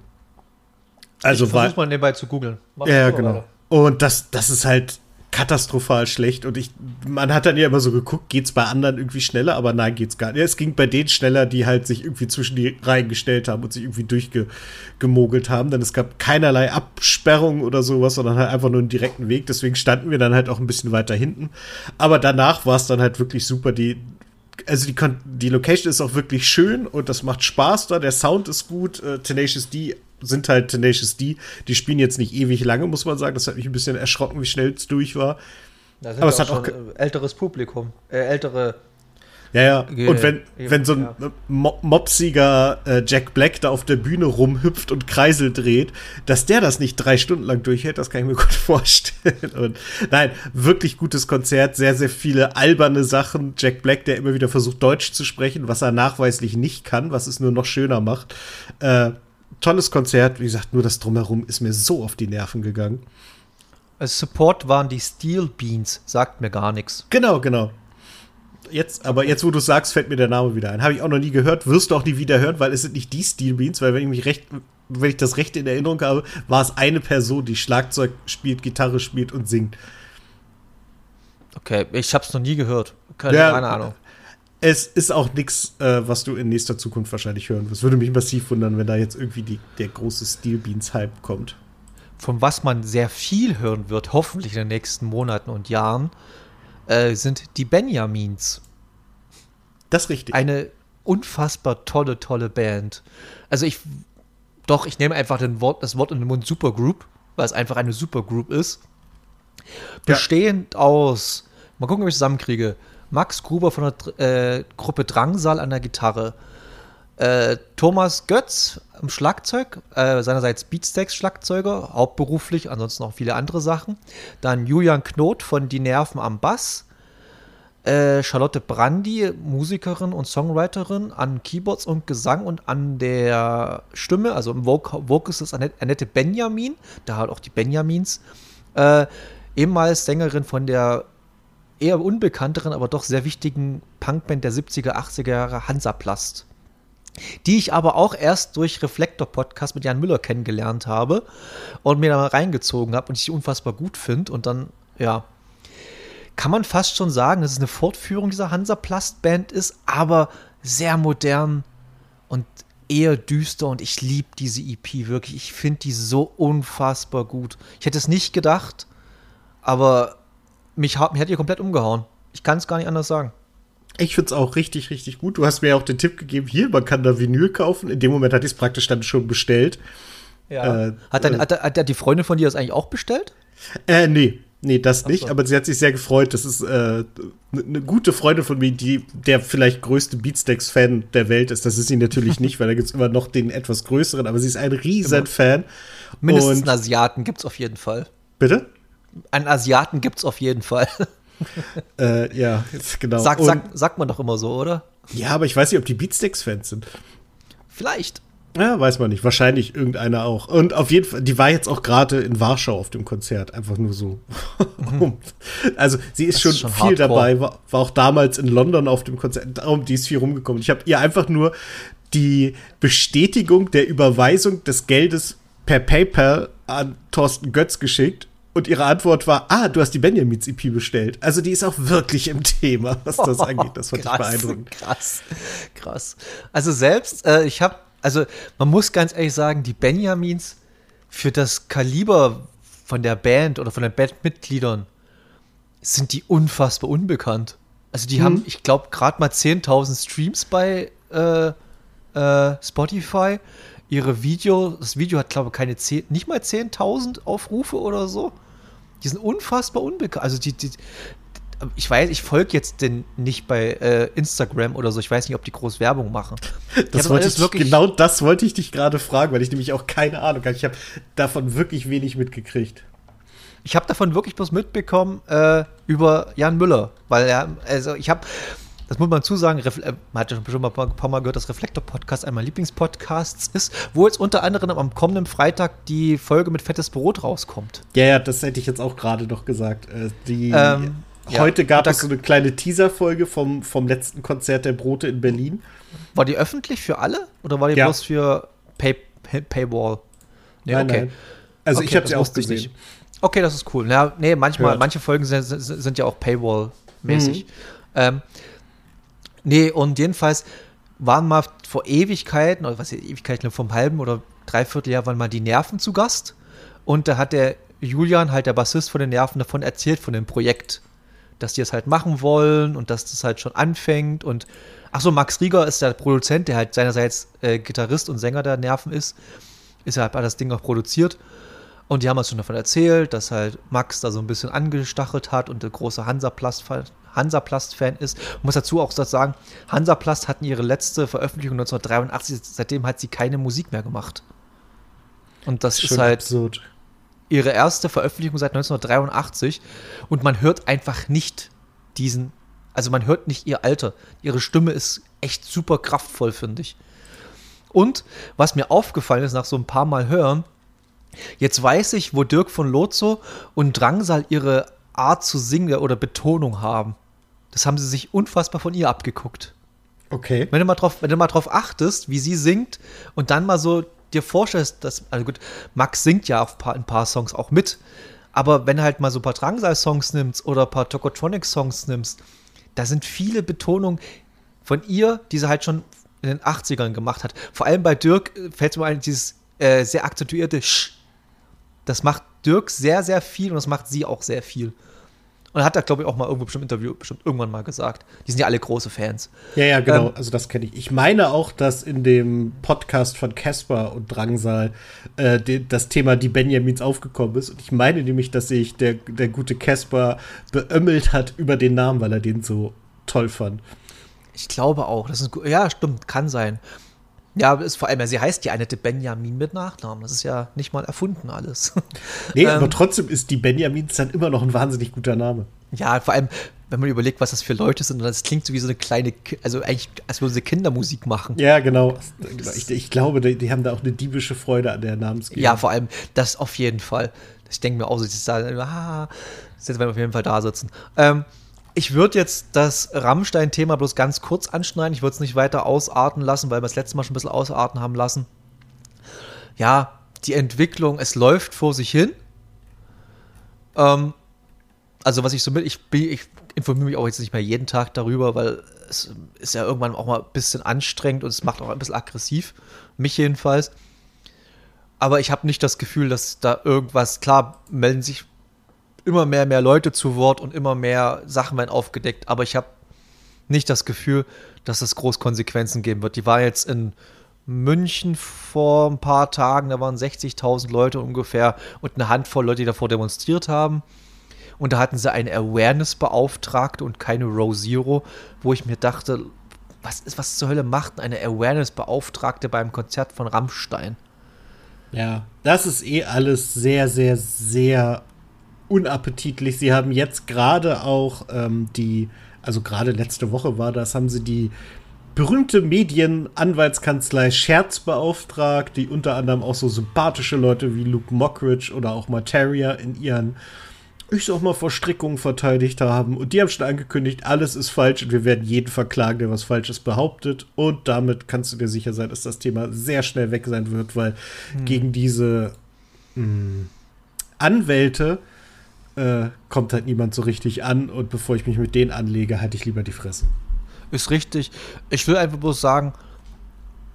Also ich versuch mal nebenbei zu googeln. Ja, genau. Und das, das ist halt katastrophal schlecht. Und ich, man hat dann ja immer so geguckt, geht's bei anderen irgendwie schneller, aber nein, geht's gar nicht. Es ging bei denen schneller, die halt sich irgendwie zwischen die Reihen gestellt haben und sich irgendwie durchgemogelt haben. Denn es gab keinerlei Absperrung oder sowas, sondern halt einfach nur einen direkten Weg. Deswegen standen wir dann halt auch ein bisschen weiter hinten. Aber danach war es dann halt wirklich super. Die, also die, die Location ist auch wirklich schön und das macht Spaß da. Der Sound ist gut. Äh, Tenacious D sind halt Tenacious D. Die spielen jetzt nicht ewig lange, muss man sagen. Das hat mich ein bisschen erschrocken, wie schnell es durch war. Aber es hat auch älteres Publikum, äh, ältere Ja, ja. Und wenn, wenn so ein mopsiger äh, Jack Black da auf der Bühne rumhüpft und Kreisel dreht, dass der das nicht drei Stunden lang durchhält, das kann ich mir gut vorstellen. Und nein, wirklich gutes Konzert, sehr, sehr viele alberne Sachen. Jack Black, der immer wieder versucht, Deutsch zu sprechen, was er nachweislich nicht kann, was es nur noch schöner macht. Äh, tolles Konzert, wie gesagt, nur das Drumherum ist mir so auf die Nerven gegangen. Als Support waren die Steel Beans, sagt mir gar nichts. Genau, genau jetzt, aber jetzt, wo du sagst, fällt mir der Name wieder ein. Habe ich auch noch nie gehört, wirst du auch nie wieder hören, weil es sind nicht die Steel Beans, weil wenn ich mich recht, wenn ich das recht in Erinnerung habe, war es eine Person, die Schlagzeug spielt, Gitarre spielt und singt. Okay, ich habe es noch nie gehört. Keine, ja, keine Ahnung. Es ist auch nichts, äh, was du in nächster Zukunft wahrscheinlich hören wirst. Würde mich massiv wundern, wenn da jetzt irgendwie die, der große Steel Beans Hype kommt. Von was man sehr viel hören wird, hoffentlich in den nächsten Monaten und Jahren, äh, sind die Benjamins. Das ist richtig. Eine unfassbar tolle, tolle Band. Also ich, doch, ich nehme einfach Wort, das Wort in den Mund Supergroup, weil es einfach eine Supergroup ist. Bestehend ja. aus, mal gucken, ob ich zusammenkriege, Max Gruber von der äh, Gruppe Drangsal an der Gitarre, äh, Thomas Götz am Schlagzeug, äh, seinerseits Beatsteaks-Schlagzeuger, hauptberuflich, ansonsten auch viele andere Sachen. Dann Julian Knot von Die Nerven am Bass. Äh, Charlotte Brandy, Musikerin und Songwriterin, an Keyboards und Gesang und an der Stimme, also im Voc Vocals ist Annette Benjamin, da halt auch die Benjamins, äh, ehemals Sängerin von der eher unbekannteren, aber doch sehr wichtigen Punkband der 70er, 80er Jahre, Hansaplast die ich aber auch erst durch Reflektor-Podcast mit Jan Müller kennengelernt habe und mir da mal reingezogen habe und ich unfassbar gut finde. Und dann, ja, kann man fast schon sagen, dass es eine Fortführung dieser Hansa-Plast-Band ist, aber sehr modern und eher düster und ich liebe diese EP wirklich. Ich finde die so unfassbar gut. Ich hätte es nicht gedacht, aber mich, mich hat ihr komplett umgehauen. Ich kann es gar nicht anders sagen. Ich finde es auch richtig, richtig gut. Du hast mir auch den Tipp gegeben, hier, man kann da Vinyl kaufen. In dem Moment hatte ich es praktisch dann schon bestellt. Ja. Äh, hat, dann, äh, hat, hat, die Freundin von dir das eigentlich auch bestellt? Äh, nee. Nee, das nicht, so. aber sie hat sich sehr gefreut. Das ist äh, eine gute Freundin von mir, die der vielleicht größte Beatsteaks-Fan der Welt ist. Das ist sie natürlich nicht, weil da gibt es immer noch den etwas größeren, aber sie ist ein riesen Fan. Mindestens einen Asiaten gibt es auf jeden Fall. Bitte? Einen Asiaten gibt es auf jeden Fall. äh, ja, genau. Sag, sag, sagt man doch immer so, oder? Ja, aber ich weiß nicht, ob die Beatsteaks-Fans sind. Vielleicht. Ja, weiß man nicht. Wahrscheinlich irgendeiner auch. Und auf jeden Fall, die war jetzt auch gerade in Warschau auf dem Konzert. Einfach nur so. Mhm. also, sie ist schon, ist schon, viel hardcore. dabei, war, war, auch damals in London auf dem Konzert. Darum, die ist viel rumgekommen. Ich habe ihr einfach nur die Bestätigung der Überweisung des Geldes per PayPal an Thorsten Götz geschickt und ihre Antwort war, ah, du hast die Benjamins EP bestellt. Also die ist auch wirklich im Thema, was das oh, angeht. Das fand krass, ich beeindruckend. Krass, krass. Also selbst, äh, ich habe, also man muss ganz ehrlich sagen, die Benjamins für das Kaliber von der Band oder von den Bandmitgliedern sind die unfassbar unbekannt. Also die hm. haben, ich glaube, gerade mal 10.000 Streams bei äh, äh, Spotify ihre Video, das Video hat glaube ich keine 10, nicht mal 10.000 Aufrufe oder so. Die sind unfassbar unbekannt. Also die, die, ich weiß, ich folge jetzt den nicht bei äh, Instagram oder so. Ich weiß nicht, ob die groß Werbung machen. Das wollte ich, wirklich genau das wollte ich dich gerade fragen, weil ich nämlich auch keine Ahnung habe. Ich habe davon wirklich wenig mitgekriegt. Ich habe davon wirklich bloß mitbekommen äh, über Jan Müller, weil er, also ich habe, das muss man zusagen, äh, man hat ja schon mal ein paar Mal gehört, dass Reflektor-Podcast einer meiner Lieblingspodcasts ist, wo jetzt unter anderem am kommenden Freitag die Folge mit Fettes Brot rauskommt. Ja, ja, das hätte ich jetzt auch gerade noch gesagt. Äh, die, ähm, heute ja, gab es so eine kleine Teaser-Folge vom, vom letzten Konzert der Brote in Berlin. War die öffentlich für alle oder war die ja. bloß für Pay, Pay, Paywall? Nee, nein, okay. Nein. Also okay, ich habe sie auch gesehen. Okay, das ist cool. Ja, nee, manchmal, manche Folgen sind, sind ja auch Paywall-mäßig. Mhm. Ähm, Nee, und jedenfalls waren mal vor Ewigkeiten, oder was Ewigkeiten, vom halben oder dreiviertel Jahr waren mal die Nerven zu Gast. Und da hat der Julian, halt der Bassist von den Nerven, davon erzählt, von dem Projekt. Dass die es halt machen wollen und dass das halt schon anfängt. Und ach so, Max Rieger ist der Produzent, der halt seinerseits äh, Gitarrist und Sänger der Nerven ist. Ist halt das Ding auch produziert. Und die haben uns schon davon erzählt, dass halt Max da so ein bisschen angestachelt hat und der große Hansaplast-Fan Hansaplast ist. Ich muss dazu auch sagen, Hansaplast hatten ihre letzte Veröffentlichung 1983, seitdem hat sie keine Musik mehr gemacht. Und das Schön ist halt absurd. ihre erste Veröffentlichung seit 1983 und man hört einfach nicht diesen, also man hört nicht ihr Alter. Ihre Stimme ist echt super kraftvoll, finde ich. Und was mir aufgefallen ist nach so ein paar Mal hören, Jetzt weiß ich, wo Dirk von Lozo und Drangsal ihre Art zu singen oder Betonung haben. Das haben sie sich unfassbar von ihr abgeguckt. Okay. Wenn du mal drauf, wenn du mal drauf achtest, wie sie singt und dann mal so dir vorstellst, dass, also gut, Max singt ja auf ein paar Songs auch mit, aber wenn du halt mal so ein paar Drangsal-Songs nimmst oder ein paar Tokotronic-Songs nimmst, da sind viele Betonungen von ihr, die sie halt schon in den 80ern gemacht hat. Vor allem bei Dirk äh, fällt mir ein, dieses äh, sehr akzentuierte Sch das macht Dirk sehr, sehr viel und das macht sie auch sehr viel. Und hat er, glaube ich, auch mal irgendwo bestimmt im Interview bestimmt irgendwann mal gesagt. Die sind ja alle große Fans. Ja, ja, genau. Ähm, also das kenne ich. Ich meine auch, dass in dem Podcast von Casper und Drangsal äh, die, das Thema die Benjamins aufgekommen ist. Und ich meine nämlich, dass sich der, der gute Casper beömmelt hat über den Namen, weil er den so toll fand. Ich glaube auch. Das ist, ja, stimmt, kann sein. Ja, ist vor allem, sie heißt ja Annette Benjamin mit Nachnamen. Das ist ja nicht mal erfunden alles. Nee, ähm, aber trotzdem ist die Benjamins dann immer noch ein wahnsinnig guter Name. Ja, vor allem, wenn man überlegt, was das für Leute sind, und das klingt so wie so eine kleine, also eigentlich, als würden sie Kindermusik machen. Ja, genau. Ich, ich glaube, die, die, haben da auch eine diebische Freude an der Namensgebung. Ja, vor allem, das auf jeden Fall. Ich denke mir auch so, dass da, ah, jetzt werden wir auf jeden Fall da sitzen. Ähm, ich würde jetzt das Rammstein-Thema bloß ganz kurz anschneiden. Ich würde es nicht weiter ausarten lassen, weil wir das letzte Mal schon ein bisschen ausarten haben lassen. Ja, die Entwicklung, es läuft vor sich hin. Ähm, also, was ich so mit, ich, ich informiere mich auch jetzt nicht mehr jeden Tag darüber, weil es ist ja irgendwann auch mal ein bisschen anstrengend und es macht auch ein bisschen aggressiv. Mich jedenfalls. Aber ich habe nicht das Gefühl, dass da irgendwas, klar, melden sich immer mehr, mehr Leute zu Wort und immer mehr Sachen werden aufgedeckt. Aber ich habe nicht das Gefühl, dass es groß Konsequenzen geben wird. Die war jetzt in München vor ein paar Tagen, da waren 60.000 Leute ungefähr und eine Handvoll Leute, die davor demonstriert haben. Und da hatten sie eine Awareness-Beauftragte und keine Row Zero, wo ich mir dachte, was, ist, was zur Hölle macht eine Awareness-Beauftragte beim Konzert von Rammstein? Ja, das ist eh alles sehr, sehr, sehr unappetitlich. Sie haben jetzt gerade auch ähm, die, also gerade letzte Woche war das, haben sie die berühmte Medienanwaltskanzlei Scherz beauftragt, die unter anderem auch so sympathische Leute wie Luke Mockridge oder auch Materia in ihren, ich sag mal, Verstrickungen verteidigt haben. Und die haben schon angekündigt, alles ist falsch und wir werden jeden verklagen, der was Falsches behauptet. Und damit kannst du dir sicher sein, dass das Thema sehr schnell weg sein wird, weil hm. gegen diese mh, hm, Anwälte äh, kommt halt niemand so richtig an und bevor ich mich mit denen anlege, halte ich lieber die Fresse. Ist richtig. Ich will einfach bloß sagen,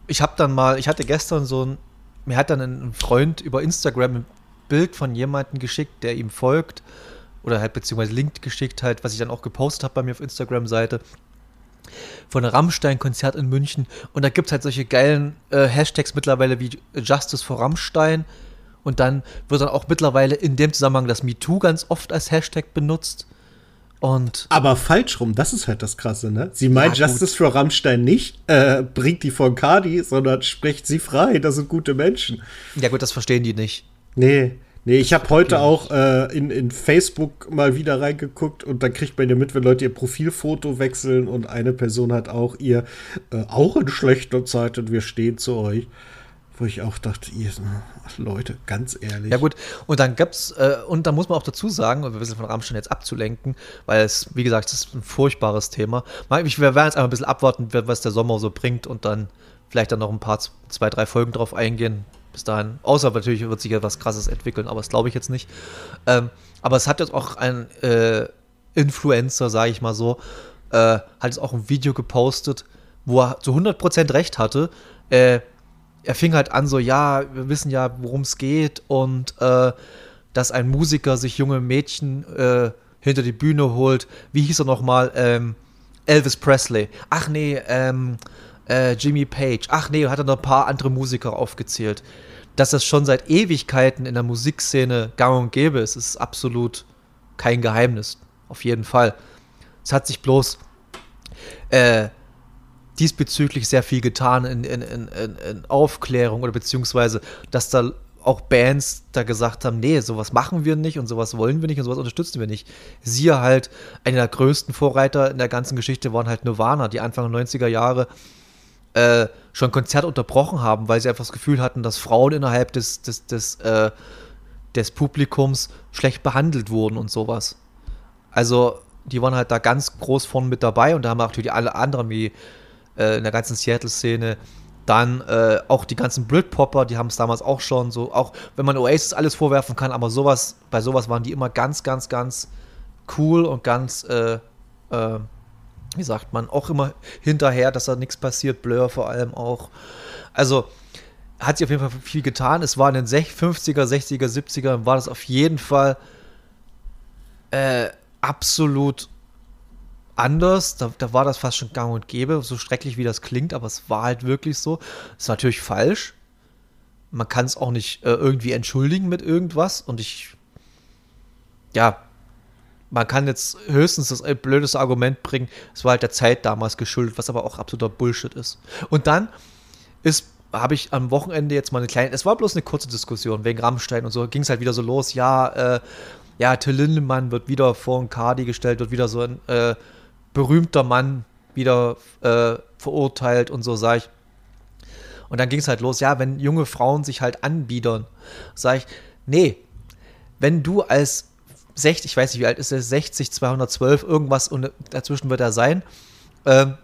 ich habe dann mal, ich hatte gestern so ein, mir hat dann ein Freund über Instagram ein Bild von jemandem geschickt, der ihm folgt oder halt beziehungsweise Link geschickt halt, was ich dann auch gepostet habe bei mir auf Instagram-Seite von Rammstein-Konzert in München und da gibt es halt solche geilen äh, Hashtags mittlerweile wie Justice for Rammstein und dann wird dann auch mittlerweile in dem Zusammenhang das MeToo ganz oft als Hashtag benutzt. Und Aber falsch rum, das ist halt das Krasse, ne? Sie meint ja, Justice für Rammstein nicht, äh, bringt die von Cardi, sondern spricht sie frei. Das sind gute Menschen. Ja, gut, das verstehen die nicht. Nee. Nee, ich habe heute auch äh, in, in Facebook mal wieder reingeguckt und dann kriegt man ja mit, wenn Leute ihr Profilfoto wechseln und eine Person hat auch ihr äh, auch in schlechter Zeit und wir stehen zu euch. Wo ich auch dachte, ihr Leute, ganz ehrlich. Ja gut, und dann gab's, äh, und da muss man auch dazu sagen, um ein bisschen von Rammstein jetzt abzulenken, weil es, wie gesagt, das ist ein furchtbares Thema. Wir werden jetzt einfach ein bisschen abwarten, was der Sommer so bringt und dann vielleicht dann noch ein paar, zwei, drei Folgen drauf eingehen. Bis dahin. Außer natürlich wird sich etwas krasses entwickeln, aber das glaube ich jetzt nicht. Ähm, aber es hat jetzt auch ein äh, Influencer, sage ich mal so, äh, hat jetzt auch ein Video gepostet, wo er zu 100% recht hatte. Äh, er fing halt an, so, ja, wir wissen ja, worum es geht und äh, dass ein Musiker sich junge Mädchen äh, hinter die Bühne holt. Wie hieß er nochmal? Ähm, Elvis Presley. Ach nee, ähm, äh, Jimmy Page. Ach nee, hat er noch ein paar andere Musiker aufgezählt. dass das schon seit Ewigkeiten in der Musikszene gang und gäbe ist, ist absolut kein Geheimnis. Auf jeden Fall. Es hat sich bloß äh, diesbezüglich sehr viel getan in, in, in, in, Aufklärung oder beziehungsweise, dass da auch Bands da gesagt haben, nee, sowas machen wir nicht und sowas wollen wir nicht und sowas unterstützen wir nicht. Siehe halt, einer der größten Vorreiter in der ganzen Geschichte waren halt Nirvana, die Anfang der 90er Jahre äh, schon Konzert unterbrochen haben, weil sie einfach das Gefühl hatten, dass Frauen innerhalb des, des, des, äh, des Publikums schlecht behandelt wurden und sowas. Also, die waren halt da ganz groß vorne mit dabei und da haben natürlich alle anderen wie äh, in der ganzen Seattle-Szene dann äh, auch die ganzen Britpopper, die haben es damals auch schon so, auch wenn man Oasis alles vorwerfen kann, aber sowas, bei sowas waren die immer ganz, ganz, ganz cool und ganz, äh, äh, wie sagt man, auch immer hinterher, dass da nichts passiert, Blur vor allem auch. Also hat sich auf jeden Fall viel getan. Es war in den 50er, 60er, 70er, war das auf jeden Fall äh, absolut anders. Da, da war das fast schon gang und gäbe, so schrecklich wie das klingt, aber es war halt wirklich so. Ist natürlich falsch. Man kann es auch nicht äh, irgendwie entschuldigen mit irgendwas. Und ich, ja, man kann jetzt höchstens das blödeste Argument bringen, es war halt der Zeit damals geschuldet, was aber auch absoluter Bullshit ist. Und dann ist habe ich am Wochenende jetzt mal eine kleine, es war bloß eine kurze Diskussion wegen Rammstein und so, ging es halt wieder so los, ja, äh, ja, Till Lindemann wird wieder vor ein Cardi gestellt, wird wieder so ein äh, berühmter Mann wieder äh, verurteilt und so, sag ich. Und dann ging es halt los, ja, wenn junge Frauen sich halt anbiedern, sag ich, nee, wenn du als 60, ich weiß nicht, wie alt ist er, 60, 212, irgendwas und dazwischen wird er sein, ähm,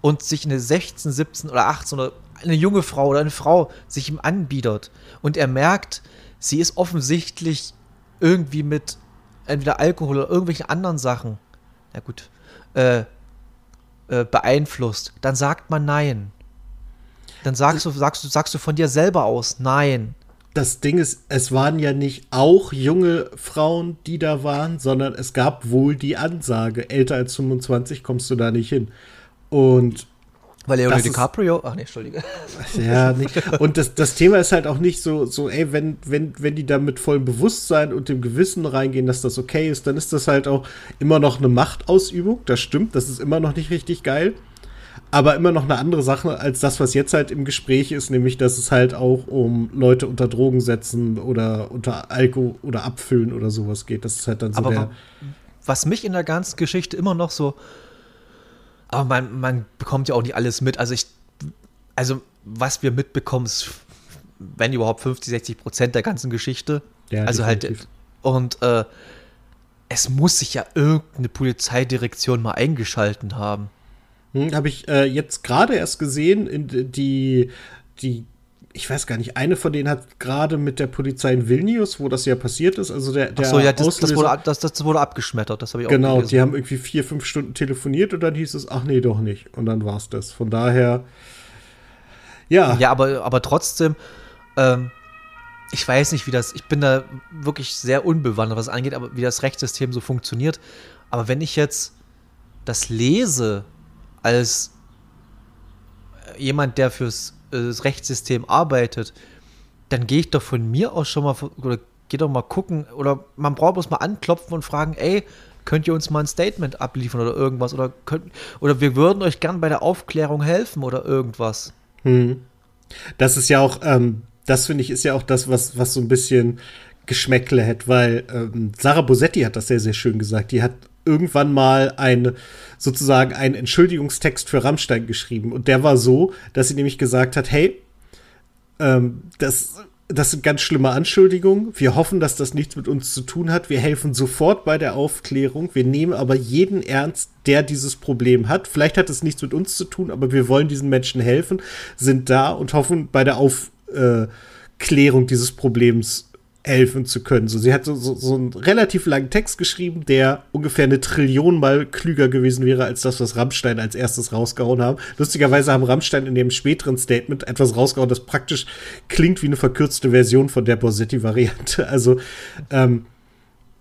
und sich eine 16, 17 oder 18 oder eine junge Frau oder eine Frau sich ihm anbietet und er merkt, sie ist offensichtlich irgendwie mit entweder Alkohol oder irgendwelchen anderen Sachen, na gut, äh, äh, beeinflusst, dann sagt man nein. Dann sagst du, sagst du, sagst du von dir selber aus nein. Das Ding ist, es waren ja nicht auch junge Frauen, die da waren, sondern es gab wohl die Ansage, älter als 25 kommst du da nicht hin. Und weil Leonardo DiCaprio, ach nee, Entschuldige. Ja, nicht. Und das, das Thema ist halt auch nicht so, so, ey, wenn, wenn, wenn die da mit vollem Bewusstsein und dem Gewissen reingehen, dass das okay ist, dann ist das halt auch immer noch eine Machtausübung. Das stimmt, das ist immer noch nicht richtig geil. Aber immer noch eine andere Sache als das, was jetzt halt im Gespräch ist, nämlich, dass es halt auch um Leute unter Drogen setzen oder unter Alkohol oder Abfüllen oder sowas geht. Das ist halt dann so Aber der. Was mich in der ganzen Geschichte immer noch so aber man, man bekommt ja auch nicht alles mit. Also ich, also was wir mitbekommen, ist, wenn überhaupt 50, 60 Prozent der ganzen Geschichte. Ja, also halt, definitiv. halt, und äh, es muss sich ja irgendeine Polizeidirektion mal eingeschalten haben. Hm, Habe ich äh, jetzt gerade erst gesehen, in die, die ich weiß gar nicht, eine von denen hat gerade mit der Polizei in Vilnius, wo das ja passiert ist, also der, der Ach so, ja, das, das, wurde, das, das wurde abgeschmettert, das habe ich auch Genau, gelesen. die haben irgendwie vier, fünf Stunden telefoniert und dann hieß es, ach nee, doch nicht. Und dann war es das. Von daher, ja. Ja, aber, aber trotzdem, ähm, ich weiß nicht, wie das, ich bin da wirklich sehr unbewandert, was angeht, aber wie das Rechtssystem so funktioniert. Aber wenn ich jetzt das lese als jemand, der fürs das Rechtssystem arbeitet, dann gehe ich doch von mir aus schon mal, oder geh doch mal gucken, oder man braucht bloß mal anklopfen und fragen, ey, könnt ihr uns mal ein Statement abliefern oder irgendwas, oder könnt, oder wir würden euch gern bei der Aufklärung helfen oder irgendwas. Hm. Das ist ja auch, ähm, das finde ich, ist ja auch das, was, was so ein bisschen Geschmäckle hat, weil ähm, Sarah Bosetti hat das sehr, sehr schön gesagt. Die hat irgendwann mal ein, sozusagen einen Entschuldigungstext für Rammstein geschrieben. Und der war so, dass sie nämlich gesagt hat, hey, ähm, das, das sind ganz schlimme Anschuldigungen. Wir hoffen, dass das nichts mit uns zu tun hat. Wir helfen sofort bei der Aufklärung. Wir nehmen aber jeden ernst, der dieses Problem hat. Vielleicht hat es nichts mit uns zu tun, aber wir wollen diesen Menschen helfen, sind da und hoffen bei der Aufklärung dieses Problems helfen zu können. So, sie hat so, so, so einen relativ langen Text geschrieben, der ungefähr eine Trillion mal klüger gewesen wäre als das, was Rammstein als erstes rausgehauen haben. Lustigerweise haben Rammstein in dem späteren Statement etwas rausgehauen, das praktisch klingt wie eine verkürzte Version von der Borsetti-Variante. Also, ähm,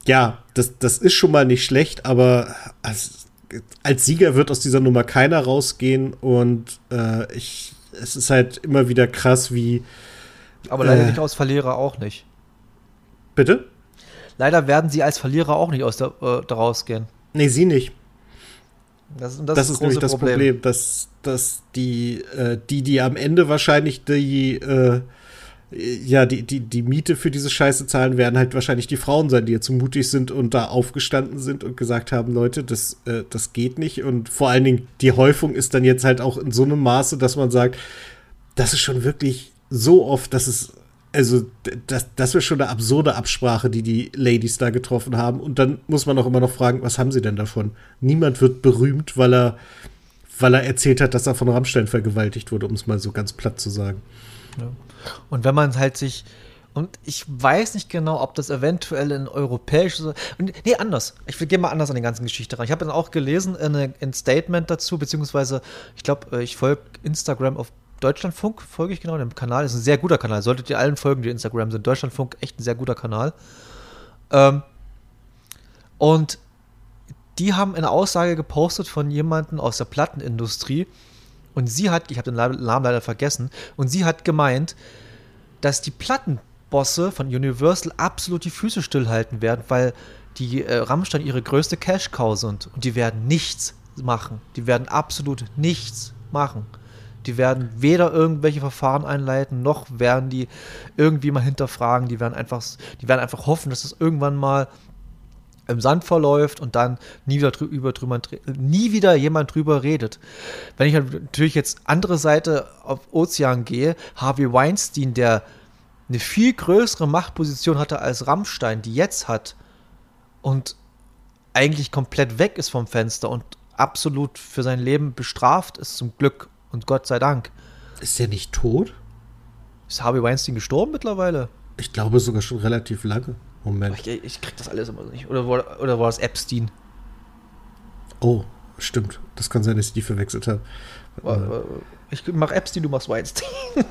ja, das, das ist schon mal nicht schlecht, aber als, als Sieger wird aus dieser Nummer keiner rausgehen und äh, ich, es ist halt immer wieder krass, wie Aber leider Äh. nicht aus Verlierer auch nicht. Bitte? Leider werden sie als Verlierer auch nicht aus der, äh, da rausgehen. Nee, sie nicht. Das, Das, das, ist nämlich das Problem, dass, dass die, äh, die, die am Ende wahrscheinlich die, äh, ja, die, die, die Miete für diese Scheiße zahlen, werden halt wahrscheinlich die Frauen sein, die jetzt so mutig sind und da aufgestanden sind und gesagt haben, Leute, das, äh, das geht nicht. Und vor allen Dingen, die Häufung ist dann jetzt halt auch in so einem Maße, dass man sagt, das ist schon wirklich so oft, dass es, also, das, das wäre schon eine absurde Absprache, die die Ladies da getroffen haben. Und dann muss man auch immer noch fragen, was haben sie denn davon? Niemand wird berühmt, weil er, weil er erzählt hat, dass er von Rammstein vergewaltigt wurde, um es mal so ganz platt zu sagen. Und wenn man halt sich. Und ich weiß nicht genau, ob das eventuell in europäisches. Nee, anders. Ich gehe mal anders an die ganze Geschichte ran. Ich habe dann auch gelesen, eine, ein Statement dazu, beziehungsweise, ich glaube, ich folge Instagram auf Deutschlandfunk, folge ich genau, dem Kanal. Ist ein sehr guter Kanal. Solltet ihr allen folgen, die Instagram sind. Deutschlandfunk, echt ein sehr guter Kanal. Ähm, und die haben eine Aussage gepostet von jemandem aus der Plattenindustrie. Und sie hat, ich habe den Namen leider vergessen, und sie hat gemeint, dass die Plattenbosse von Universal absolut die Füße stillhalten werden, weil die äh, Rammstein ihre größte Cash-Cow sind. Und die werden nichts machen. Die werden absolut nichts machen. Die werden weder irgendwelche Verfahren einleiten, noch werden die irgendwie mal hinterfragen. Die werden einfach, die werden einfach hoffen, dass es irgendwann mal im Sand verläuft und dann nie wieder drüber, drüber, nie wieder jemand drüber redet. Wenn ich natürlich jetzt andere Seite auf Ozean gehe, Harvey Weinstein, der eine viel größere Machtposition hatte als Rammstein, die jetzt hat und eigentlich komplett weg ist vom Fenster und absolut für sein Leben bestraft ist zum Glück und Gott sei Dank. Ist der nicht tot? Ist Harvey Weinstein gestorben mittlerweile? Ich glaube sogar schon relativ lange. Moment. Ich, ich krieg das alles immer nicht. Oder war, oder war das Epstein? Oh, stimmt. Das kann sein, dass ich die verwechselt habe. Ich mach Epstein, du machst Weinstein.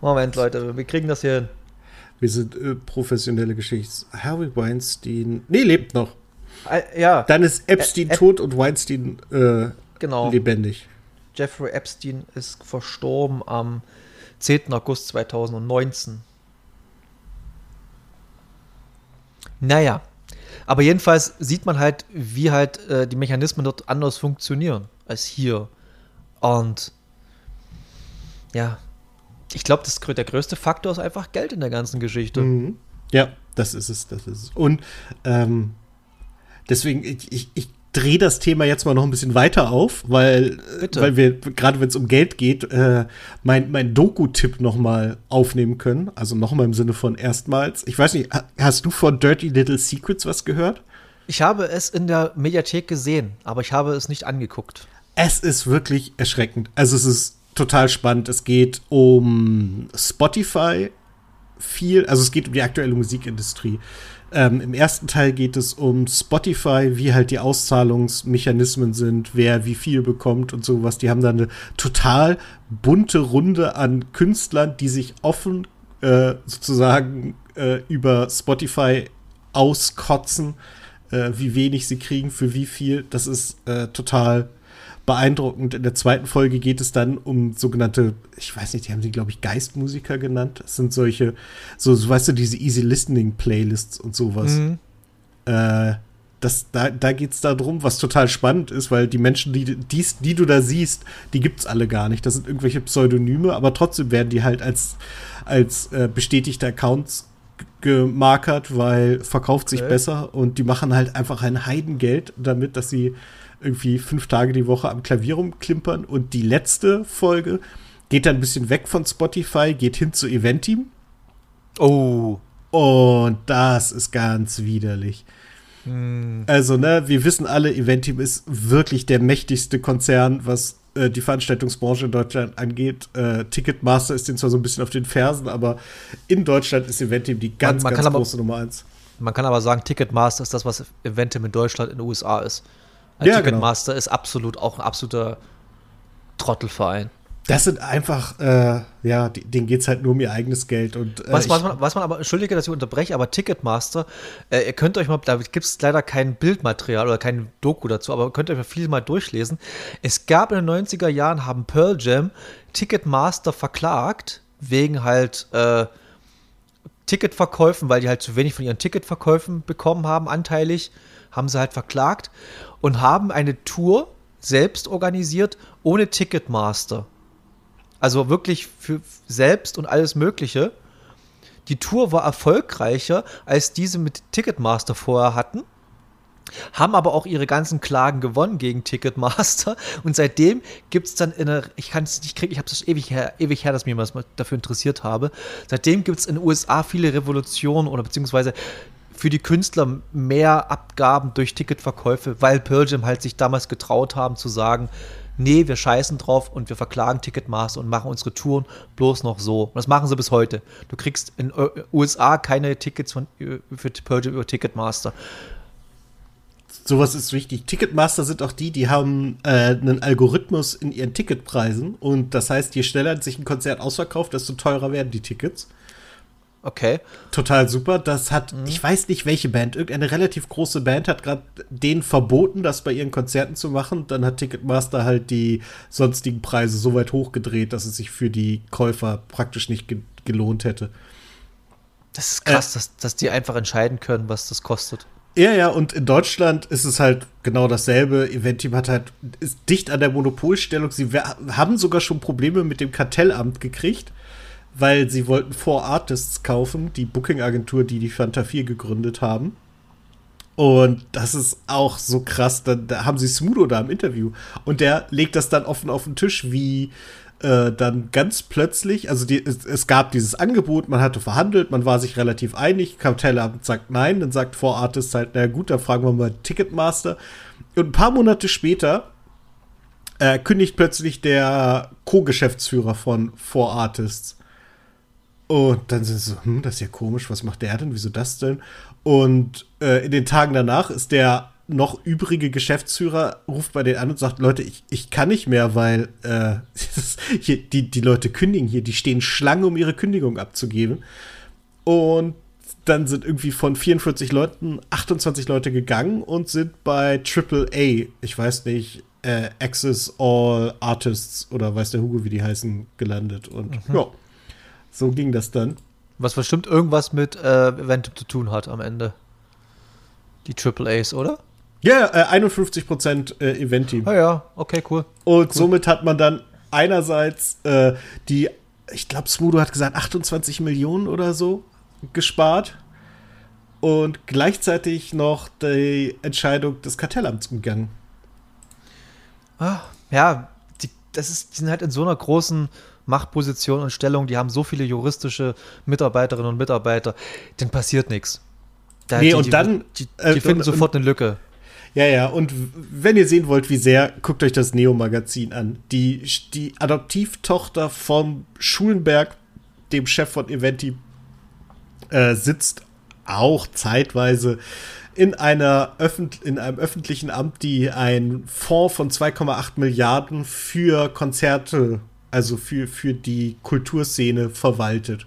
Moment, Leute, wir kriegen das hier hin. Wir sind äh, professionelle Geschichts. Harvey Weinstein. Nee, lebt noch. Äh, Ja, Dann ist Epstein Ä- Ä- tot und Weinstein äh, genau. lebendig. Jeffrey Epstein ist verstorben am 10. August 2019. Naja, aber jedenfalls sieht man halt, wie halt äh, die Mechanismen dort anders funktionieren als hier. Und ja, ich glaube, der größte Faktor ist einfach Geld in der ganzen Geschichte. Mhm. Ja, das ist es, das ist es. Und ähm, deswegen, ich, ich, ich drehe das Thema jetzt mal noch ein bisschen weiter auf, weil, Bitte. weil wir, gerade wenn es um Geld geht, äh, mein, mein Doku-Tipp noch mal aufnehmen können. Also noch mal im Sinne von erstmals. Ich weiß nicht, ha- hast du von Dirty Little Secrets was gehört? Ich habe es in der Mediathek gesehen, aber ich habe es nicht angeguckt. Es ist wirklich erschreckend. Also es ist total spannend. Es geht um Spotify viel, also es geht um die aktuelle Musikindustrie. Ähm, Im ersten Teil geht es um Spotify, wie halt die Auszahlungsmechanismen sind, wer wie viel bekommt und sowas. Die haben da eine total bunte Runde an Künstlern, die sich offen äh, sozusagen äh, über Spotify auskotzen, äh, wie wenig sie kriegen für wie viel. Das ist äh, total beeindruckend. In der zweiten Folge geht es dann um sogenannte, ich weiß nicht, die haben sie, glaube ich, Geistmusiker genannt. Das sind solche, so, so weißt du, diese Easy Listening Playlists und sowas. Mhm. Äh, das, da da geht es darum, was total spannend ist, weil die Menschen, die, die, die du da siehst, die gibt's alle gar nicht. Das sind irgendwelche Pseudonyme, aber trotzdem werden die halt als, als äh, bestätigte Accounts gemarkert, weil verkauft sich Okay. besser und die machen halt einfach ein Heidengeld damit, dass sie irgendwie fünf Tage die Woche am Klavier rumklimpern. Und die letzte Folge geht dann ein bisschen weg von Spotify, geht hin zu Eventim. Oh. Und das ist ganz widerlich. Hm. Also, ne, wir wissen alle, Eventim ist wirklich der mächtigste Konzern, was äh, die Veranstaltungsbranche in Deutschland angeht. Äh, Ticketmaster ist den zwar so ein bisschen auf den Fersen, aber in Deutschland ist Eventim die ganz, man ganz kann aber- große Nummer eins. Man kann aber sagen, Ticketmaster ist das, was Eventim in Deutschland in den USA ist. Ja, genau. Ticketmaster ist absolut auch ein absoluter Trottelverein. Das sind einfach, äh, ja, denen geht es halt nur um ihr eigenes Geld. Und, äh, was, was, man, was man aber, entschuldige, dass ich unterbreche, aber Ticketmaster, äh, ihr könnt euch mal, da gibt es leider kein Bildmaterial oder kein Doku dazu, aber könnt euch mal viel mal durchlesen. Es gab in den 90er Jahren, haben Pearl Jam Ticketmaster verklagt, wegen halt äh, Ticketverkäufen, weil die halt zu wenig von ihren Ticketverkäufen bekommen haben, anteilig, haben sie halt verklagt und haben eine Tour selbst organisiert ohne Ticketmaster. Also wirklich für selbst und alles Mögliche. Die Tour war erfolgreicher, als diese mit Ticketmaster vorher hatten. Haben aber auch ihre ganzen Klagen gewonnen gegen Ticketmaster. Und seitdem gibt es dann in der, ich kann es nicht kriegen, ich habe es ewig her, ewig her, dass mich was dafür interessiert habe. Seitdem gibt es in den USA viele Revolutionen oder beziehungsweise für die Künstler mehr Abgaben durch Ticketverkäufe, weil Pearl Jam halt sich damals getraut haben zu sagen, nee, wir scheißen drauf und wir verklagen Ticketmaster und machen unsere Touren bloß noch so. Und das machen sie bis heute. Du kriegst in USA keine Tickets von, für Pearl Jam über Ticketmaster. Sowas ist wichtig. Ticketmaster sind auch die, die haben äh, einen Algorithmus in ihren Ticketpreisen. Und das heißt, je schneller sich ein Konzert ausverkauft, desto teurer werden die Tickets. Okay. Total super. Das hat, mhm. ich weiß nicht welche Band, irgendeine relativ große Band hat gerade denen verboten, das bei ihren Konzerten zu machen. Dann hat Ticketmaster halt die sonstigen Preise so weit hochgedreht, dass es sich für die Käufer praktisch nicht ge gelohnt hätte. Das ist krass, äh, dass, dass die einfach entscheiden können, was das kostet. Ja, ja, und in Deutschland ist es halt genau dasselbe. Eventim hat halt, ist dicht an der Monopolstellung. Sie haben sogar schon Probleme mit dem Kartellamt gekriegt weil sie wollten Four Artists kaufen, die Booking-Agentur, die die Fanta 4 gegründet haben. Und das ist auch so krass. Da, da, haben sie Smudo da im Interview. Und der legt das dann offen auf den Tisch, wie äh, dann ganz plötzlich, also die, es, es, gab dieses Angebot, man hatte verhandelt, man war sich relativ einig. Kartellamt sagt nein, dann sagt Four Artists halt, na gut, dann fragen wir mal Ticketmaster. Und ein paar Monate später äh, kündigt plötzlich der Co-Geschäftsführer von Four Artists und dann sind sie so, hm, das ist ja komisch, was macht der denn? Wieso das denn? Und äh, in den Tagen danach ist der noch übrige Geschäftsführer, ruft bei denen an und sagt, Leute, ich, ich kann nicht mehr, weil äh, hier, die, die Leute kündigen hier, die stehen Schlange, um ihre Kündigung abzugeben. Und dann sind irgendwie von 44 Leuten 28 Leute gegangen und sind bei AAA, ich weiß nicht, äh, Access All Artists oder weiß der Hugo, wie die heißen, gelandet. Und mhm. ja, so ging das dann. Was bestimmt irgendwas mit äh, Eventum zu tun hat am Ende. Die Triple A's, oder? Ja, äh, 51 Prozent äh, Event-Team. Ah ja, okay, cool. Und cool. somit hat man dann einerseits äh, die, ich glaube, Smudo hat gesagt, 28 Millionen oder so gespart und gleichzeitig noch die Entscheidung des Kartellamts umgangen. Ah, ja, die, das ist, die sind halt in so einer großen Machtposition und Stellung, die haben so viele juristische Mitarbeiterinnen und Mitarbeiter, denen passiert nichts. Da, nee, die, und dann. Die, die, äh, finden und, sofort eine Lücke. Ja, ja, und wenn ihr sehen wollt, wie sehr, guckt euch das Neo-Magazin an. Die, die Adoptivtochter von Schulenberg, dem Chef von Eventi, äh, sitzt auch zeitweise in, einer Öffent in einem öffentlichen Amt, die einen Fonds von 2,8 Milliarden für Konzerte also für, für die Kulturszene verwaltet.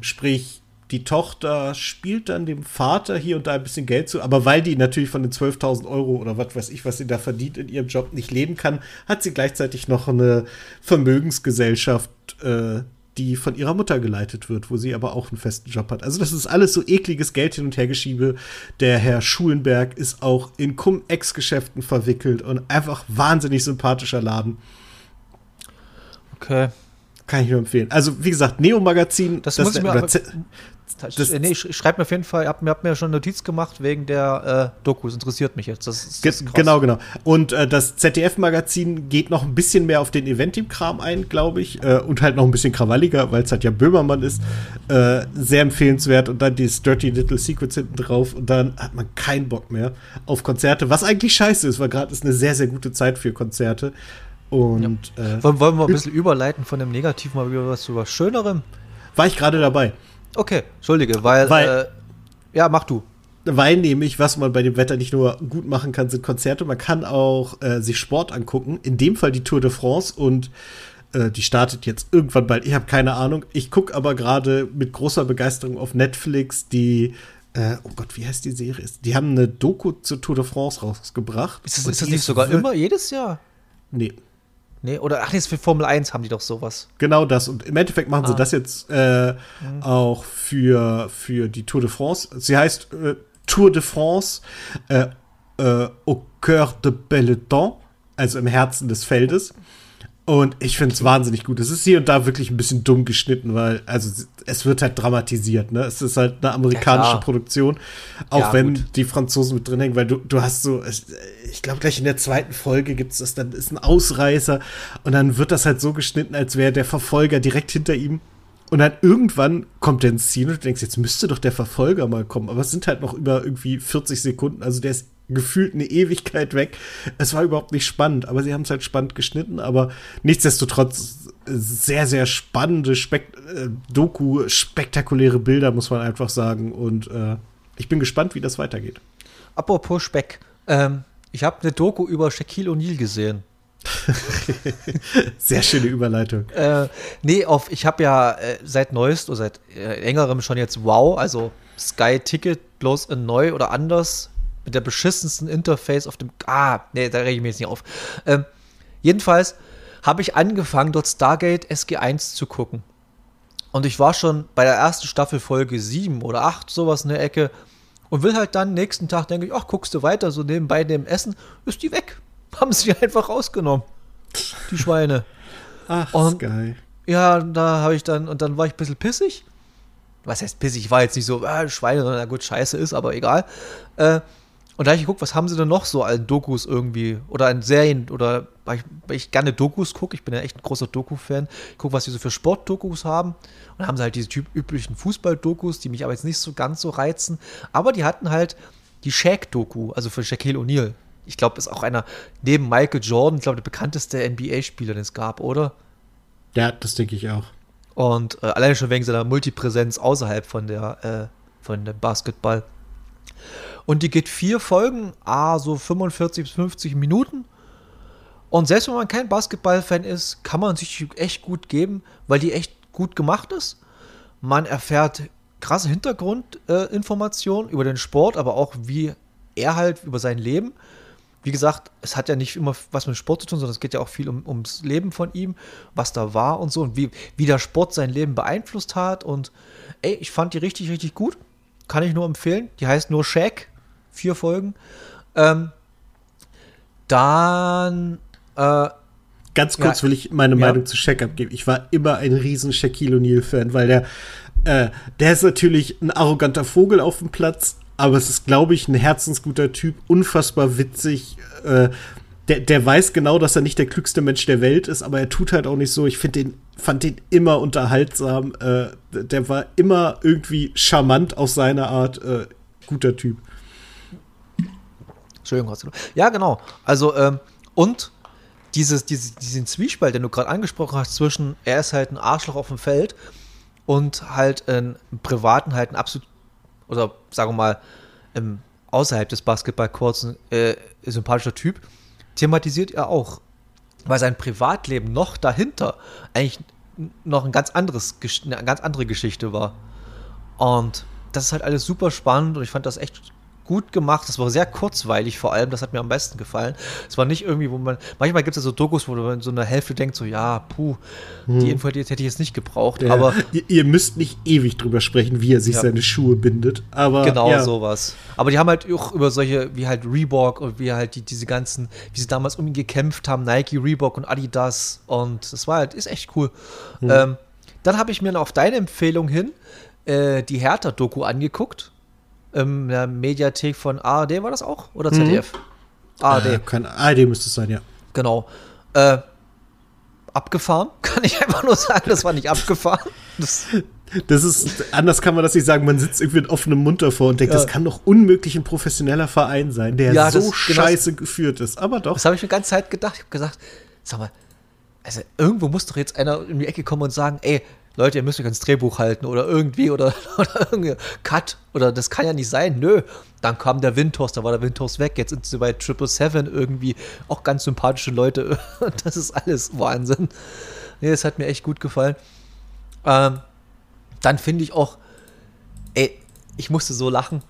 Sprich, die Tochter spielt dann dem Vater hier und da ein bisschen Geld zu, aber weil die natürlich von den 12.000 Euro oder was weiß ich, was sie da verdient in ihrem Job nicht leben kann, hat sie gleichzeitig noch eine Vermögensgesellschaft, äh, die von ihrer Mutter geleitet wird, wo sie aber auch einen festen Job hat. Also das ist alles so ekliges Geld hin und her geschiebe. Der Herr Schulenberg ist auch in Cum-Ex-Geschäften verwickelt und einfach wahnsinnig sympathischer Laden. Okay. Kann ich nur empfehlen. Also, wie gesagt, Neo-Magazin. Das, das muss ich mir aber, das, nee, ich schreibe mir auf jeden Fall, ich habe hab mir schon Notiz gemacht wegen der äh, Dokus, interessiert mich jetzt. Das, ist, das genau, genau. Und äh, das ZDF-Magazin geht noch ein bisschen mehr auf den Event-Team-Kram ein, glaube ich. Äh, und halt noch ein bisschen krawalliger, weil es halt ja Böhmermann ist. Äh, sehr empfehlenswert. Und dann dieses Dirty Little Secrets hinten drauf. Und dann hat man keinen Bock mehr auf Konzerte, was eigentlich scheiße ist, weil gerade ist eine sehr, sehr gute Zeit für Konzerte. Und, ja. äh, wollen, wollen, wir ein bisschen überleiten von dem Negativen mal wieder was zu was Schönerem? War ich gerade dabei. Okay, entschuldige, weil, weil äh, ja, mach du. Weil nämlich, was man bei dem Wetter nicht nur gut machen kann, sind Konzerte. Man kann auch äh, sich Sport angucken. In dem Fall die Tour de France. Und Äh, die startet jetzt irgendwann bald. Ich habe keine Ahnung. Ich gucke aber gerade mit großer Begeisterung auf Netflix die äh, oh Gott, wie heißt die Serie? Die haben eine Doku zur Tour de France rausgebracht. Ist das, ist das nicht sogar immer jedes Jahr? Nee. Nee, oder ach nee, für Formel 1 haben die doch sowas. Genau das. Und im Endeffekt machen ah. sie das jetzt äh, mhm. auch für, für die Tour de France. Sie heißt äh, Tour de France äh, äh, au cœur de peloton, also im Herzen des Feldes. Und ich finde es wahnsinnig gut. Es ist hier und da wirklich ein bisschen dumm geschnitten, weil, also es wird halt dramatisiert, ne? Es ist halt eine amerikanische ja, Produktion, auch ja, wenn gut. die Franzosen mit drin hängen, weil du, du hast so, ich glaube, gleich in der zweiten Folge gibt es das, dann ist ein Ausreißer und dann wird das halt so geschnitten, als wäre der Verfolger direkt hinter ihm. Und dann irgendwann kommt der ins Ziel und du denkst, jetzt müsste doch der Verfolger mal kommen. Aber es sind halt noch über irgendwie 40 Sekunden. Also der ist gefühlt eine Ewigkeit weg. Es war überhaupt nicht spannend, aber sie haben es halt spannend geschnitten, aber nichtsdestotrotz sehr, sehr spannende Spek äh, Doku, spektakuläre Bilder, muss man einfach sagen. Und äh, ich bin gespannt, wie das weitergeht. Apropos Speck, ähm, ich habe eine Doku über Shaquille O'Neal gesehen. Sehr schöne Überleitung. Äh, nee, auf, ich habe ja äh, seit neuest oder seit äh, längerem schon jetzt Wow, also Sky Ticket, bloß in neu oder anders mit der beschissensten Interface auf dem. Ah, nee, da rege ich mich jetzt nicht auf. Ähm, jedenfalls habe ich angefangen, dort Stargate SG1 zu gucken. Und ich war schon bei der ersten Staffel Folge 7 oder 8, sowas in der Ecke. Und will halt dann nächsten Tag, denke ich, ach, guckst du weiter, so nebenbei dem Essen, ist die weg. Haben sie einfach rausgenommen. Die Schweine. Ach, und, geil. Ja, da habe ich dann, und dann war ich ein bisschen pissig. Was heißt pissig? Ich war jetzt nicht so, ah, Schweine, na gut, scheiße ist, aber egal. Äh, und da habe ich geguckt, was haben sie denn noch so an Dokus irgendwie oder an Serien oder weil ich, weil ich gerne Dokus gucke, ich bin ja echt ein großer Doku-Fan, ich gucke, was sie so für Sportdokus haben. Und dann haben sie halt diese typ üblichen Fußball-Dokus, die mich aber jetzt nicht so ganz so reizen. Aber die hatten halt die Shaq-Doku, also für Shaquille O'Neal. Ich glaube, ist auch einer neben Michael Jordan, ich glaube, der bekannteste NBA-Spieler, den es gab, oder? Ja, das denke ich auch. Und äh, alleine schon wegen seiner Multipräsenz außerhalb von der äh, von dem Basketball. Und die geht vier Folgen, ah, so 45 bis 50 Minuten. Und selbst wenn man kein Basketball-Fan ist, kann man sich echt gut geben, weil die echt gut gemacht ist. Man erfährt krasse Hintergrundinformationen äh, über den Sport, aber auch wie er halt über sein Leben. Wie gesagt, es hat ja nicht immer was mit Sport zu tun, sondern es geht ja auch viel um, ums Leben von ihm, was da war und so und wie, wie der Sport sein Leben beeinflusst hat. Und ey, ich fand die richtig, richtig gut. Kann ich nur empfehlen. Die heißt nur Shaq vier Folgen. Ähm, dann äh, Ganz kurz ja, will ich meine Meinung zu Shaq abgeben. Ich war immer ein riesen Shaquille O'Neal-Fan, weil der, äh, der ist natürlich ein arroganter Vogel auf dem Platz, aber es ist, glaube ich, ein herzensguter Typ, unfassbar witzig. Äh, der, der weiß genau, dass er nicht der klügste Mensch der Welt ist, aber er tut halt auch nicht so. Ich finde den, fand den immer unterhaltsam. Äh, der war immer irgendwie charmant auf seine Art. Äh, guter Typ. Entschuldigung, Ja, genau. Also, ähm, und dieses, dieses, diesen Zwiespalt, den du gerade angesprochen hast, zwischen er ist halt ein Arschloch auf dem Feld und halt im Privaten halt ein absolut, oder sagen wir mal, im, außerhalb des Basketballcourts ein äh, sympathischer Typ, thematisiert er auch. Weil sein Privatleben noch dahinter eigentlich noch ein ganz anderes, eine ganz andere Geschichte war. Und das ist halt alles super spannend und ich fand das echt gut gemacht. Das war sehr kurzweilig vor allem. Das hat mir am besten gefallen. Es war nicht irgendwie, wo man. Manchmal gibt es ja so Dokus, wo man so einer Hälfte denkt, so, ja, puh, hm. die Info hätte ich jetzt nicht gebraucht. Ja. Aber. Ihr, ihr, müsst nicht ewig drüber sprechen, wie er sich ja. seine Schuhe bindet. Aber. Genau ja. sowas. Aber die haben halt auch über solche, wie halt Reebok und wie halt die, diese ganzen, wie sie damals um ihn gekämpft haben, Nike, Reebok und Adidas. Und das war halt, ist echt cool. Hm. Ähm, dann habe ich mir noch auf deine Empfehlung hin äh, die Hertha-Doku angeguckt in der Mediathek von ARD war das auch? Oder ZDF? Mhm. ARD. Äh, kann, ARD müsste es sein, ja. Genau. Äh, abgefahren, kann ich einfach nur sagen, das war nicht abgefahren. Das, das ist, anders kann man das nicht sagen, man sitzt irgendwie mit offenem Mund davor und denkt, ja. das kann doch unmöglich ein professioneller Verein sein, der ja, so das, genau scheiße genau, geführt ist. Aber doch. Das habe ich mir die ganze Zeit gedacht. Ich habe gesagt, sag mal, also irgendwo muss doch jetzt einer in die Ecke kommen und sagen, ey, Leute, ihr müsst euch ans Drehbuch halten oder irgendwie oder, oder irgendwie Cut oder das kann ja nicht sein. Nö. Dann kam der Windhorst, da war der Windhorst weg. Jetzt sind sie bei Triple Seven irgendwie auch ganz sympathische Leute. Das ist alles Wahnsinn. Nee, das hat mir echt gut gefallen. Ähm, dann finde ich auch, ey, ich musste so lachen.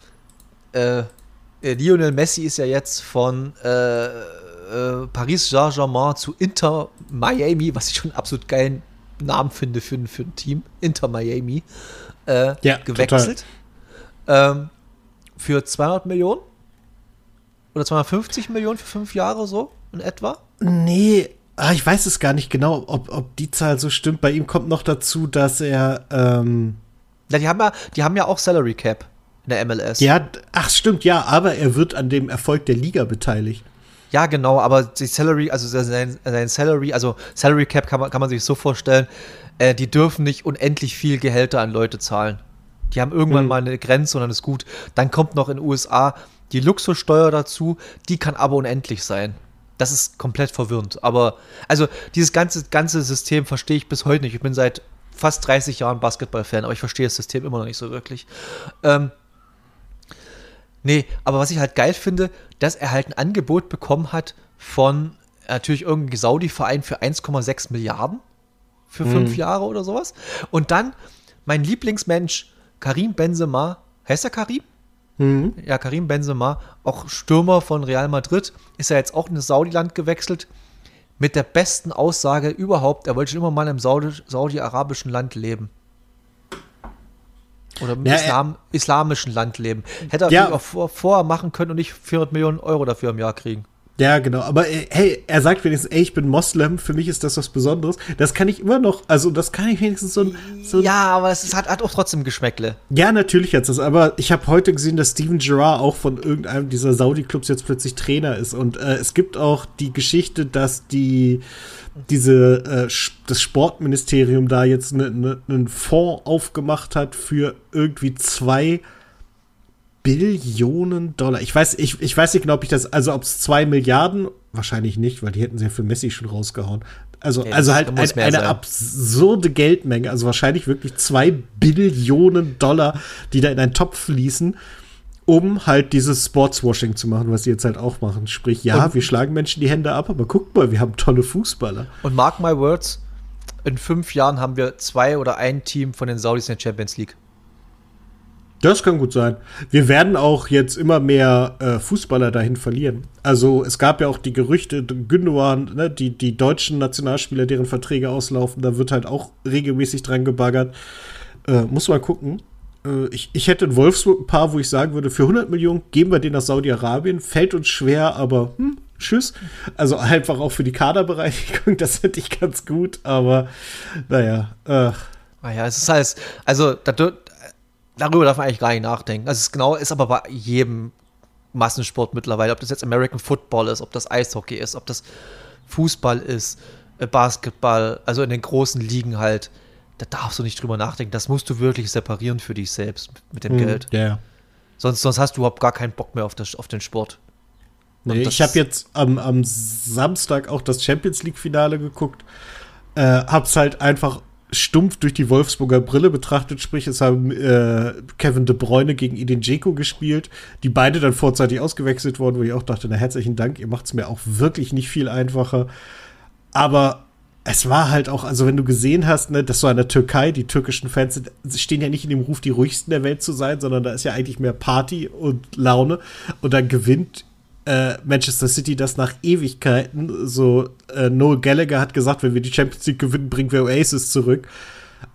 Äh, äh, Lionel Messi ist ja jetzt von äh, äh, Paris Saint-Germain zu Inter Miami, was ich schon einen absolut geilen Namen finde für, für ein Team. Inter Miami. Äh, ja, gewechselt. Ähm, für 200 Millionen? Oder 250 Millionen für fünf Jahre so in etwa? Nee, ah, ich weiß es gar nicht genau, ob, ob die Zahl so stimmt. Bei ihm kommt noch dazu, dass er. Ähm ja, die haben ja, die haben ja auch Salary Cap in der MLS. Ja, ach stimmt, ja, aber er wird an dem Erfolg der Liga beteiligt. Ja, genau, aber die Salary, also sein, sein Salary, also Salary Cap kann man, kann man sich so vorstellen, äh, die dürfen nicht unendlich viel Gehälter an Leute zahlen. Die haben irgendwann mhm. mal eine Grenze und dann ist gut. Dann kommt noch in den USA die Luxussteuer dazu, die kann aber unendlich sein. Das ist komplett verwirrend. Aber, also, dieses ganze, ganze System verstehe ich bis heute nicht. Ich bin seit fast 30 Jahren Basketball-Fan, aber ich verstehe das System immer noch nicht so wirklich. Ähm, nee, aber was ich halt geil finde, dass er halt ein Angebot bekommen hat von natürlich irgendeinem Saudi-Verein für 1,6 Milliarden für mhm. fünf Jahre oder sowas. Und dann mein Lieblingsmensch, Karim Benzema, heißt er Karim? Mhm. Ja, Karim Benzema, auch Stürmer von Real Madrid, ist er jetzt auch in das Saudi-Land gewechselt. Mit der besten Aussage überhaupt, er wollte schon immer mal im saudi-arabischen Land leben. Oder im ja, Islam, islamischen Land leben. Hätte er ja. auch vor, vorher machen können und nicht 400 Millionen Euro dafür im Jahr kriegen. Ja, genau. Aber äh, hey, er sagt wenigstens, ey, ich bin Moslem, für mich ist das was Besonderes. Das kann ich immer noch, also das kann ich wenigstens so, so Ja, aber es hat, hat auch trotzdem Geschmäckle. Ja, natürlich hat es. Aber ich habe heute gesehen, dass Steven Gerrard auch von irgendeinem dieser Saudi-Clubs jetzt plötzlich Trainer ist. Und äh, es gibt auch die Geschichte, dass die diese äh, das Sportministerium da jetzt einen ne, ne Fonds aufgemacht hat für irgendwie zwei Billionen Dollar. Ich weiß, ich, ich weiß nicht genau, ob ich das, also ob es zwei Milliarden, wahrscheinlich nicht, weil die hätten sie ja für Messi schon rausgehauen. Also, okay, also halt ein, eine sein. absurde Geldmenge, also wahrscheinlich wirklich zwei Billionen Dollar, die da in einen Topf fließen, um halt dieses Sportswashing zu machen, was sie jetzt halt auch machen. Sprich, ja, und wir schlagen Menschen die Hände ab, aber guck mal, wir haben tolle Fußballer. Und mark my words, in fünf Jahren haben wir zwei oder ein Team von den Saudis in der Champions League. Das kann gut sein. Wir werden auch jetzt immer mehr äh, Fußballer dahin verlieren. Also es gab ja auch die Gerüchte, Gündogan, ne, die, die deutschen Nationalspieler, deren Verträge auslaufen, da wird halt auch regelmäßig dran gebaggert. Äh, muss mal gucken. Äh, ich, ich hätte in Wolfsburg ein paar, wo ich sagen würde, für 100 Millionen geben wir den nach Saudi-Arabien. Fällt uns schwer, aber hm, tschüss. Also einfach auch für die Kaderbereinigung, das hätte ich ganz gut, aber naja. Äh. Naja, es ist halt, also da, darüber darf man eigentlich gar nicht nachdenken. Also es ist genau, ist aber bei jedem Massensport mittlerweile, ob das jetzt American Football ist, ob das Eishockey ist, ob das Fußball ist, äh, Basketball, also in den großen Ligen halt, da darfst du nicht drüber nachdenken. Das musst du wirklich separieren für dich selbst mit dem mhm, Geld. Ja. Yeah. Sonst, sonst hast du überhaupt gar keinen Bock mehr auf, das, auf den Sport. Nee, ich habe jetzt am, am Samstag auch das Champions League-Finale geguckt. Äh, hab's halt einfach stumpf durch die Wolfsburger Brille betrachtet, sprich, es haben äh, Kevin De Bruyne gegen Edin Dzeko gespielt, die beide dann vorzeitig ausgewechselt wurden, wo ich auch dachte, na herzlichen Dank, ihr macht es mir auch wirklich nicht viel einfacher. Aber es war halt auch, also wenn du gesehen hast, ne, dass so an der Türkei, die türkischen Fans sind, stehen ja nicht in dem Ruf, die ruhigsten der Welt zu sein, sondern da ist ja eigentlich mehr Party und Laune. Und dann gewinnt äh, Manchester City das nach Ewigkeiten. So, äh, Noel Gallagher hat gesagt, wenn wir die Champions League gewinnen, bringen wir Oasis zurück.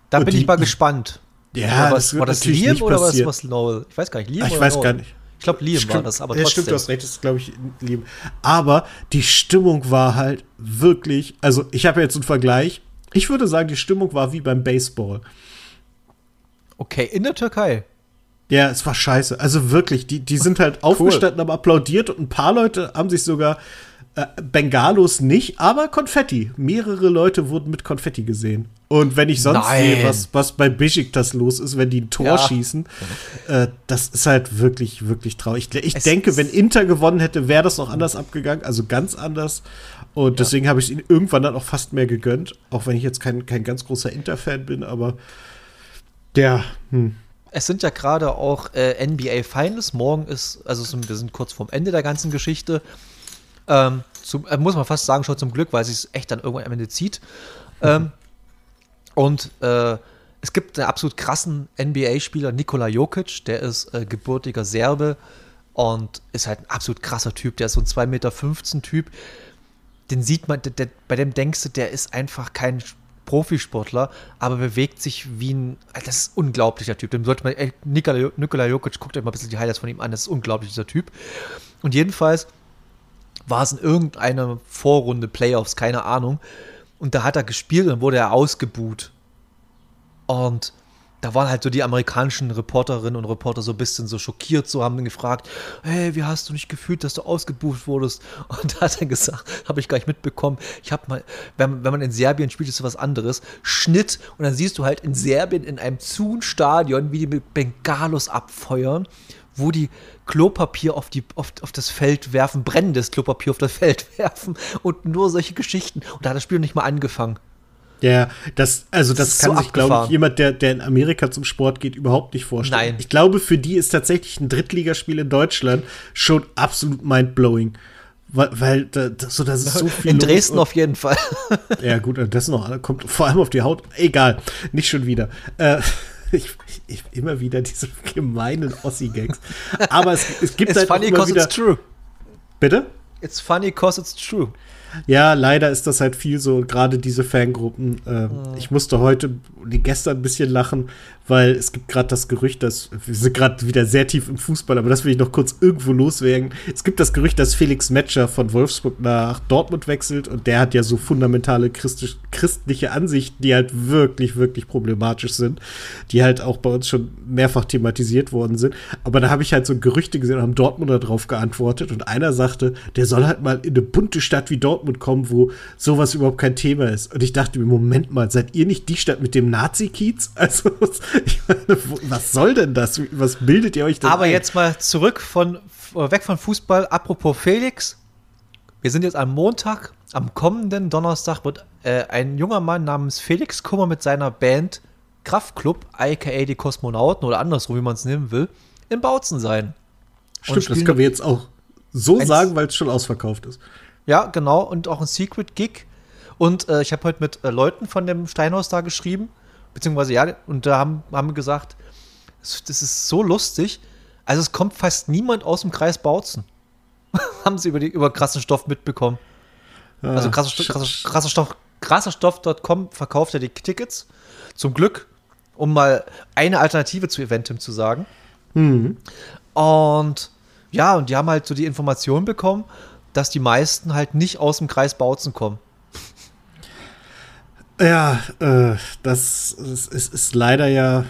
Da bin die, ich mal gespannt. Ja, was, das war das Liam oder was, was Noel? Ich weiß gar nicht. Liam ich weiß Noel? gar nicht. Ich glaube, Liam stimmt, war das, aber trotzdem. Ja, stimmt, du hast recht, das ist, glaube ich, Liam. Aber die Stimmung war halt wirklich, also ich habe jetzt einen Vergleich. Ich würde sagen, die Stimmung war wie beim Baseball. Okay, in der Türkei. Ja, es war scheiße. Also wirklich, die, die sind halt cool. aufgestanden, haben applaudiert und ein paar Leute haben sich sogar äh, Bengalos nicht, aber Konfetti. Mehrere Leute wurden mit Konfetti gesehen. Und wenn ich sonst Nein. sehe, was, was bei das los ist, wenn die ein Tor ja. schießen, äh, das ist halt wirklich, wirklich traurig. Ich, ich denke, wenn Inter gewonnen hätte, wäre das noch anders abgegangen, also ganz anders. Und ja. deswegen habe ich es ihnen irgendwann dann auch fast mehr gegönnt, auch wenn ich jetzt kein, kein ganz großer Inter-Fan bin, aber der, hm es sind ja gerade auch äh, NBA Finals. Morgen ist, also wir sind kurz vorm Ende der ganzen Geschichte. Ähm, zum, äh, muss man fast sagen, schon zum Glück, weil es sich echt dann irgendwann am Ende zieht. Ähm, Und äh, es gibt einen absolut krassen NBA-Spieler, Nikola Jokic, der ist äh, gebürtiger Serbe und ist halt ein absolut krasser Typ. Der ist so ein 2,15 Meter Typ. Den sieht man, der, der, bei dem denkst du, der ist einfach kein Profisportler, aber bewegt sich wie ein. Das ist ein unglaublicher Typ. Dem sollte man. Nikola, Nikola Jokic, guckt euch mal ein bisschen die Highlights von ihm an. Das ist ein unglaublicher Typ. Und jedenfalls war es in irgendeiner Vorrunde, Playoffs, keine Ahnung. Und da hat er gespielt und wurde er ausgebuht. Und da waren halt so die amerikanischen Reporterinnen und Reporter so ein bisschen so schockiert, so haben gefragt, hey, wie hast du nicht gefühlt, dass du ausgebucht wurdest? Und da hat er gesagt, habe ich gar nicht mitbekommen, ich habe mal, wenn, wenn man in Serbien spielt, ist was anderes, Schnitt und dann siehst du halt in Serbien in einem Zoom-Stadion, wie die mit Bengalos abfeuern, wo die Klopapier auf, die, auf, auf das Feld werfen, brennendes Klopapier auf das Feld werfen und nur solche Geschichten. Und da hat das Spiel noch nicht mal angefangen. Ja, das, also das, das kann so sich, glaube ich, jemand, der, der in Amerika zum Sport geht, überhaupt nicht vorstellen. Nein. Ich glaube, für die ist tatsächlich ein Drittligaspiel in Deutschland schon absolut mindblowing. Weil, weil da, so, das ist so viel. In Dresden auf jeden Fall. Ja, gut, das noch kommt vor allem auf die Haut. Egal, nicht schon wieder. Äh, ich, ich, immer wieder diese gemeinen Ossi-Gags. Aber es, es gibt it's halt funny because it's true. Bitte? It's funny because it's true. Ja, leider ist das halt viel so, gerade diese Fangruppen. Äh, mhm. Ich musste heute, gestern ein bisschen lachen, weil es gibt gerade das Gerücht, dass wir sind gerade wieder sehr tief im Fußball, aber das will ich noch kurz irgendwo loswerden. Es gibt das Gerücht, dass Felix Metscher von Wolfsburg nach Dortmund wechselt und der hat ja so fundamentale christlich, christliche Ansichten, die halt wirklich, wirklich problematisch sind, die halt auch bei uns schon mehrfach thematisiert worden sind. Aber da habe ich halt so Gerüchte gesehen und haben Dortmunder drauf geantwortet und einer sagte, der soll halt mal in eine bunte Stadt wie Dortmund kommen, wo sowas überhaupt kein Thema ist. Und ich dachte mir, Moment mal, seid ihr nicht die Stadt mit dem Nazi-Kiez? Also meine, was soll denn das? Was bildet ihr euch denn Aber ein? jetzt mal zurück von, weg von Fußball. Apropos Felix. Wir sind jetzt am Montag. Am kommenden Donnerstag wird äh, ein junger Mann namens Felix Kummer mit seiner Band Kraftklub, aka die Kosmonauten oder andersrum, wie man es nehmen will, in Bautzen sein. Stimmt, das können wir jetzt auch so sagen, weil es schon ausverkauft ist. Ja, genau. Und auch ein Secret Gig. Und äh, ich habe heute mit äh, Leuten von dem Steinhaus da geschrieben beziehungsweise ja, und da haben, haben wir gesagt, das, das ist so lustig. Also es kommt fast niemand aus dem Kreis Bautzen. haben sie über, die, über krassen Stoff mitbekommen. Ja, also krasser, krasser, krasser Stoff, krasserstoff.com verkauft ja die Tickets. Zum Glück, um mal eine Alternative zu Eventim zu sagen. Mhm. Und ja, und die haben halt so die Information bekommen, dass die meisten halt nicht aus dem Kreis Bautzen kommen. Ja, äh, das ist, ist, ist, leider ja.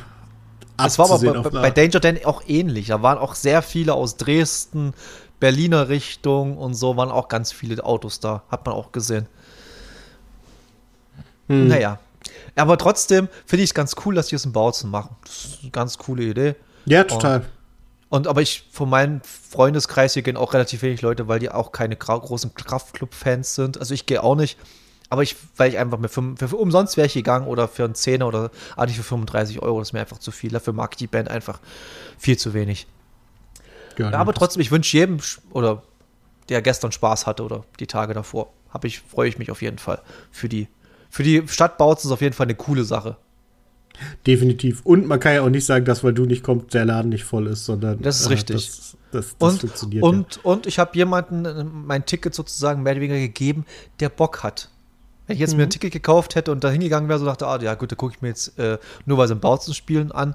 Das war aber bei, bei, Danger Dan auch ähnlich. Da waren auch sehr viele aus Dresden, Berliner Richtung und so waren auch ganz viele Autos da. Hat man auch gesehen. Hm. Naja. Aber trotzdem finde ich es ganz cool, dass die es in Bautzen machen. Das ist eine ganz coole Idee. Ja, total. Und, und aber ich, von meinem Freundeskreis hier gehen auch relativ wenig Leute, weil die auch keine großen Kraftclub-Fans sind. Also ich gehe auch nicht. Aber ich, weil ich einfach mir für, für, umsonst wäre ich gegangen oder für einen Zehner oder eigentlich für 35 Euro, das ist mir einfach zu viel. Dafür mag ich die Band einfach viel zu wenig. Ja, aber trotzdem, ich wünsche jedem, oder der gestern Spaß hatte oder die Tage davor, habe ich, freue ich mich auf jeden Fall. Für die, für die Stadt Bautzen ist auf jeden Fall eine coole Sache. Definitiv. Und man kann ja auch nicht sagen, dass weil du nicht kommst, der Laden nicht voll ist, sondern. Das ist äh, richtig. Das, das, das und, funktioniert. Und, ja. und ich habe jemanden äh, mein Ticket sozusagen mehr oder weniger gegeben, der Bock hat. Wenn ich jetzt mhm. mir ein mhm. Ticket gekauft hätte und da hingegangen wäre, so dachte, ah, ja gut, da gucke ich mir jetzt äh, nur weil sie im Bautzen spielen an.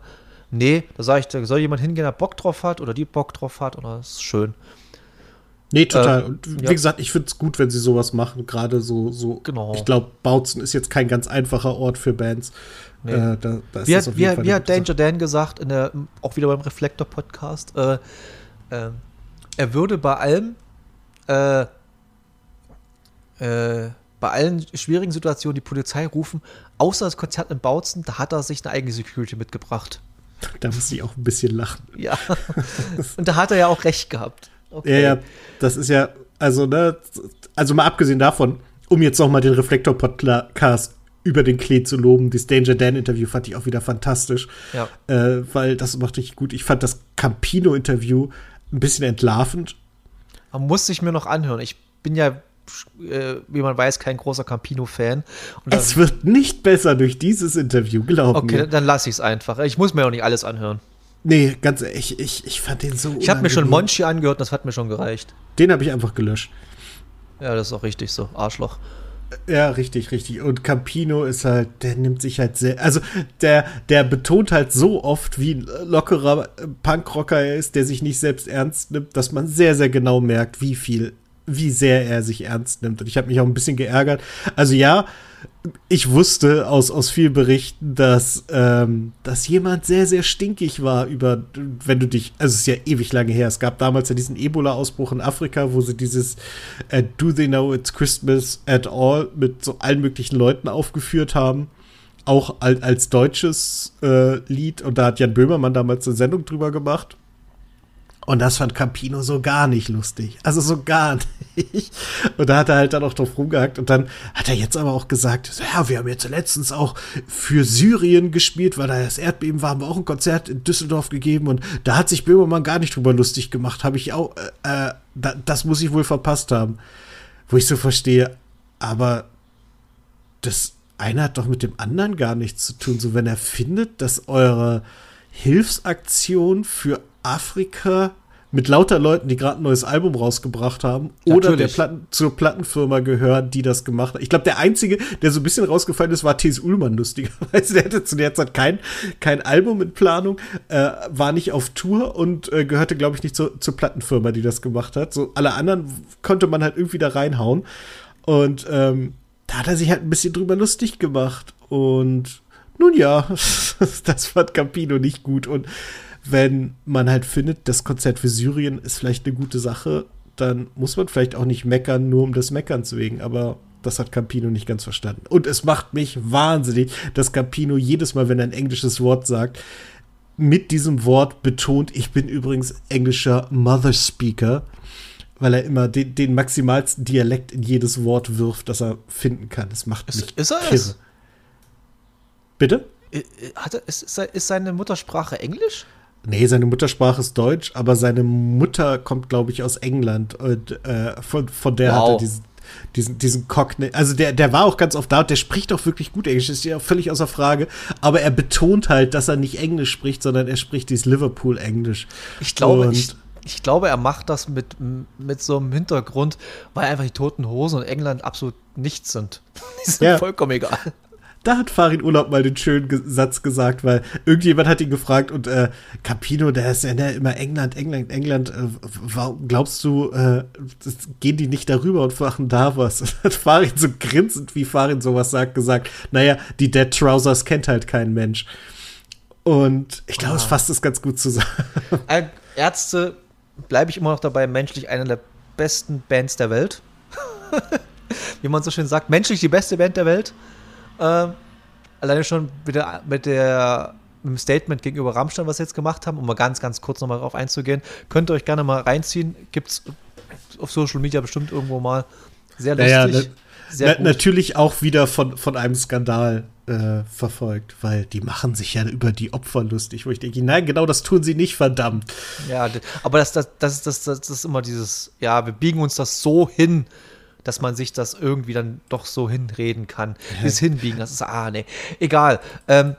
Nee, da sage ich, da soll jemand hingehen, der Bock drauf hat oder die Bock drauf hat und das ist schön. Nee, total. Äh, und wie ja. gesagt, ich finde es gut, wenn sie sowas machen. Gerade so, so. Genau. Ich glaube, Bautzen ist jetzt kein ganz einfacher Ort für Bands. Nee. Äh, da, da wie hat, wie, wie hat Danger Dan gesagt, in der, auch wieder beim Reflektor-Podcast, äh, äh, er würde bei allem äh, äh, bei allen schwierigen Situationen die Polizei rufen, außer das Konzert in Bautzen, da hat er sich eine eigene Security mitgebracht. Da muss ich auch ein bisschen lachen. Ja. Und da hat er ja auch recht gehabt. Okay. Ja, ja, das ist ja, also, ne, also mal abgesehen davon, um jetzt noch mal den Reflektor-Podcast über den Klee zu loben, das Danger Dan-Interview fand ich auch wieder fantastisch. Ja. Äh, weil das macht richtig gut. Ich fand das Campino-Interview ein bisschen entlarvend. Man muss sich mir noch anhören. Ich bin ja äh, wie man weiß, kein großer Campino-Fan. Es wird nicht besser durch dieses Interview, glaub okay, mir. Okay, dann lasse ich es einfach. Ich muss mir auch nicht alles anhören. Nee, ganz ehrlich, ich, ich, fand den so. Ich habe mir schon Monchi angehört, das hat mir schon gereicht. Den habe ich einfach gelöscht. Ja, das ist auch richtig so. Arschloch. Ja, richtig, richtig. Und Campino ist halt, der nimmt sich halt sehr, also der, der betont halt so oft, wie lockerer Punkrocker er ist, der sich nicht selbst ernst nimmt, dass man sehr, sehr genau merkt, wie viel, wie sehr er sich ernst nimmt. Und ich habe mich auch ein bisschen geärgert. Also ja, ich wusste aus, aus vielen Berichten, dass, ähm, dass jemand sehr, sehr stinkig war über, wenn du dich, also es ist ja ewig lange her, es gab damals ja diesen Ebola-Ausbruch in Afrika, wo sie dieses uh, Do They Know It's Christmas at All mit so allen möglichen Leuten aufgeführt haben. Auch als, als deutsches äh, Lied. Und da hat Jan Böhmermann damals eine Sendung drüber gemacht. Und das fand Campino so gar nicht lustig. Also so gar nicht. Und da hat er halt dann auch drauf rumgehackt. Und dann hat er jetzt aber auch gesagt, ja, wir haben jetzt letztens auch für Syrien gespielt, weil da das Erdbeben war, haben wir auch ein Konzert in Düsseldorf gegeben. Und da hat sich Böhmermann gar nicht drüber lustig gemacht. Habe ich auch, äh, äh da, das muss ich wohl verpasst haben. Wo ich so verstehe, aber das eine hat doch mit dem anderen gar nichts zu tun. So, wenn er findet, dass eure Hilfsaktion für Afrika mit lauter Leuten, die gerade ein neues Album rausgebracht haben oder der Platten, zur Plattenfirma gehören, die das gemacht hat. Ich glaube, der einzige, der so ein bisschen rausgefallen ist, war T.S. Ullmann, lustigerweise. Der hatte zu der Zeit kein, kein Album in Planung, äh, war nicht auf Tour und äh, gehörte, glaube ich, nicht zur, zur Plattenfirma, die das gemacht hat. So alle anderen konnte man halt irgendwie da reinhauen. Und ähm, da hat er sich halt ein bisschen drüber lustig gemacht. Und nun ja, das fand Campino nicht gut. Und wenn man halt findet, das Konzert für Syrien ist vielleicht eine gute Sache, dann muss man vielleicht auch nicht meckern, nur um des Meckerns wegen. Aber das hat Campino nicht ganz verstanden. Und es macht mich wahnsinnig, dass Campino jedes Mal, wenn er ein englisches Wort sagt, mit diesem Wort betont, ich bin übrigens englischer Mother Speaker, weil er immer den, den maximalsten Dialekt in jedes Wort wirft, das er finden kann. Das macht mich ist, ist er es? Bitte? Hat er, ist, ist seine Muttersprache Englisch? Nee, seine Muttersprache ist Deutsch, aber seine Mutter kommt, glaube ich, aus England. Und äh, von, von der wow. hat er diesen, diesen, diesen Cockney. Also der, der war auch ganz oft da und der spricht auch wirklich gut Englisch, ist ja völlig außer Frage. Aber er betont halt, dass er nicht Englisch spricht, sondern er spricht dieses Liverpool-Englisch. Ich glaube, ich, ich glaube, er macht das mit, mit so einem Hintergrund, weil einfach die toten Hosen und England absolut nichts sind. Die sind ja. vollkommen egal. Da hat Farin Urlaub mal den schönen Satz gesagt, weil irgendjemand hat ihn gefragt und äh, Capino, der ist ja ne, immer England, England, England. Äh, warum glaubst du, äh, das, gehen die nicht darüber und machen da was? Und hat Farin so grinsend, wie Farin sowas sagt, gesagt, naja, die Dead Trousers kennt halt kein Mensch. Und ich glaube, es ah. fasst es ganz gut zusammen. Äh, Ärzte bleibe ich immer noch dabei, menschlich eine der besten Bands der Welt. wie man so schön sagt, menschlich die beste Band der Welt. Äh, alleine schon mit, der, mit, der, mit dem Statement gegenüber Rammstein, was sie jetzt gemacht haben, um mal ganz, ganz kurz nochmal darauf einzugehen. Könnt ihr euch gerne mal reinziehen. Gibt es auf Social Media bestimmt irgendwo mal. Sehr lustig. Naja, ne, sehr na, natürlich auch wieder von, von einem Skandal äh, verfolgt, weil die machen sich ja über die Opfer lustig, wo ich denke, nein, genau das tun sie nicht, verdammt. Ja, aber das, das, das, das, das ist immer dieses, ja, wir biegen uns das so hin, dass man sich das irgendwie dann doch so hinreden kann. Dieses Hinbiegen, das ist, ah, nee. Egal. Ähm,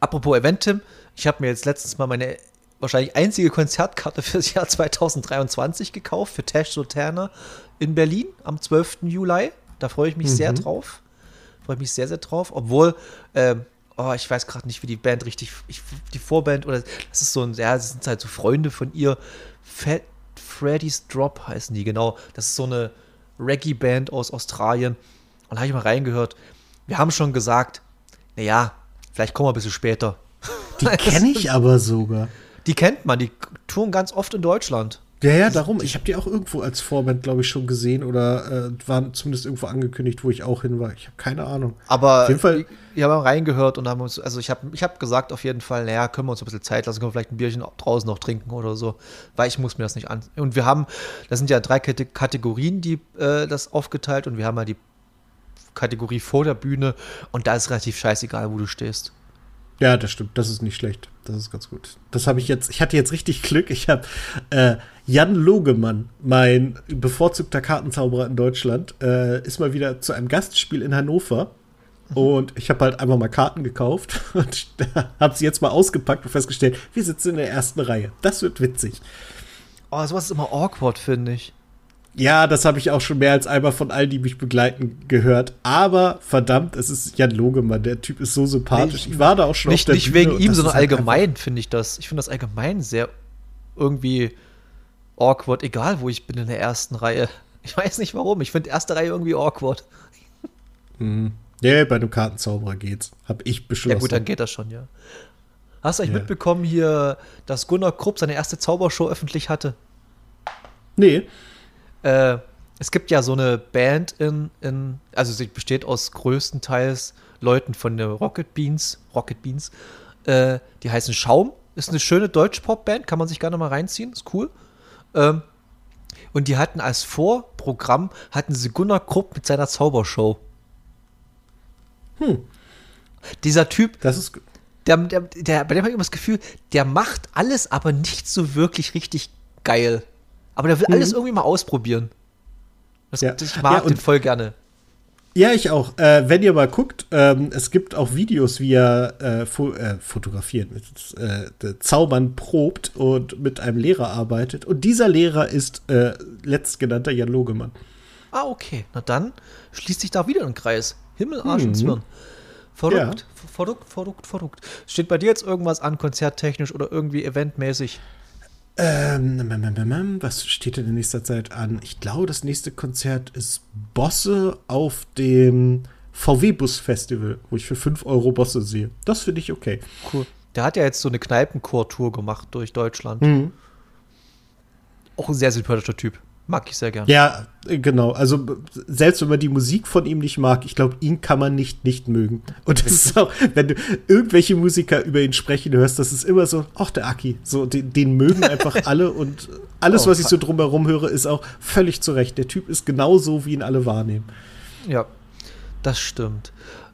apropos Event, Tim, ich habe mir jetzt letztens mal meine wahrscheinlich einzige Konzertkarte für das Jahr 2023 gekauft, für Tash Soterna in Berlin am 12. Juli. Da freue ich mich mhm. sehr drauf. Freue ich mich sehr, sehr drauf. Obwohl, ähm, oh, ich weiß gerade nicht, wie die Band richtig, ich, die Vorband oder das ist so ein, ja, das sind halt so Freunde von ihr. Fat Freddy's Drop heißen die, genau. Das ist so eine Reggae-Band aus Australien. Und da habe ich mal reingehört. Wir haben schon gesagt, naja, vielleicht kommen wir ein bisschen später. Die kenne ich aber sogar. Die kennt man, die touren ganz oft in Deutschland. Ja, ja, darum. Ich habe die auch irgendwo als Vorband, glaube ich, schon gesehen oder äh, waren zumindest irgendwo angekündigt, wo ich auch hin war. Ich habe keine Ahnung. Aber auf jeden Fall. Wir haben reingehört und haben uns, also ich habe ich hab gesagt auf jeden Fall, naja, können wir uns ein bisschen Zeit lassen, können wir vielleicht ein Bierchen draußen noch trinken oder so, weil ich muss mir das nicht an. Und wir haben, das sind ja drei Kategorien, die äh, das aufgeteilt und wir haben ja die Kategorie vor der Bühne und da ist relativ scheißegal, wo du stehst. Ja, das stimmt. Das ist nicht schlecht. Das ist ganz gut. Das habe ich jetzt. Ich hatte jetzt richtig Glück. Ich habe äh, Jan Logemann, mein bevorzugter Kartenzauberer in Deutschland, äh, ist mal wieder zu einem Gastspiel in Hannover. Und ich habe halt einfach mal Karten gekauft und habe sie jetzt mal ausgepackt und festgestellt, wir sitzen in der ersten Reihe. Das wird witzig. Oh, sowas ist immer awkward, finde ich. Ja, das habe ich auch schon mehr als einmal von allen, die mich begleiten, gehört. Aber verdammt, es ist Jan Logemann. Der Typ ist so sympathisch. Nee, ich war da auch schon nicht, auf der Nicht Bühne wegen ihm, sondern halt allgemein finde ich das. Ich finde das allgemein sehr irgendwie awkward, egal wo ich bin in der ersten Reihe. Ich weiß nicht warum. Ich finde erste Reihe irgendwie awkward. Mhm. Ja, bei einem Kartenzauberer geht's. Hab ich beschlossen. Ja, gut, dann geht das schon, ja. Hast du eigentlich ja. mitbekommen hier, dass Gunnar Krupp seine erste Zaubershow öffentlich hatte? Nee. Äh, es gibt ja so eine Band in, in, also sie besteht aus größtenteils Leuten von der Rocket Beans, Rocket Beans, äh, die heißen Schaum, ist eine schöne Deutsch-Pop-Band, kann man sich gerne mal reinziehen, ist cool. Ähm, und die hatten als Vorprogramm, hatten sie Gunnar Krupp mit seiner Zaubershow. Hm. Dieser Typ, das ist der, der, der, bei dem habe ich immer das Gefühl, der macht alles, aber nicht so wirklich richtig geil. Aber der will mhm. alles irgendwie mal ausprobieren. Das, ja. Ich mag ja, den voll gerne. Ja, ich auch. Äh, wenn ihr mal guckt, ähm, es gibt auch Videos, wie er äh, fo äh, fotografiert, mit, äh, Zaubern probt und mit einem Lehrer arbeitet. Und dieser Lehrer ist äh, letztgenannter Jan Logemann. Ah, okay. Na dann schließt sich da wieder ein Kreis. Himmel, Arsch mhm. und Zwirn. Verrückt, ja. verrückt, verrückt, verrückt. Steht bei dir jetzt irgendwas an, konzerttechnisch oder irgendwie eventmäßig? Ähm, was steht denn in nächster Zeit an? Ich glaube, das nächste Konzert ist Bosse auf dem VW-Bus-Festival, wo ich für 5 Euro Bosse sehe. Das finde ich okay. Cool. Der hat ja jetzt so eine Kneipenchor-Tour gemacht durch Deutschland. Mhm. Auch ein sehr sympathischer Typ. Mag ich sehr gerne. Ja, genau. Also selbst wenn man die Musik von ihm nicht mag, ich glaube, ihn kann man nicht nicht mögen. Und das ist auch, wenn du irgendwelche Musiker über ihn sprechen hörst, das ist immer so, ach der Aki, so den, den mögen einfach alle und alles, oh, was ich so drumherum höre, ist auch völlig zurecht. Der Typ ist genauso, wie ihn alle wahrnehmen. Ja, das stimmt.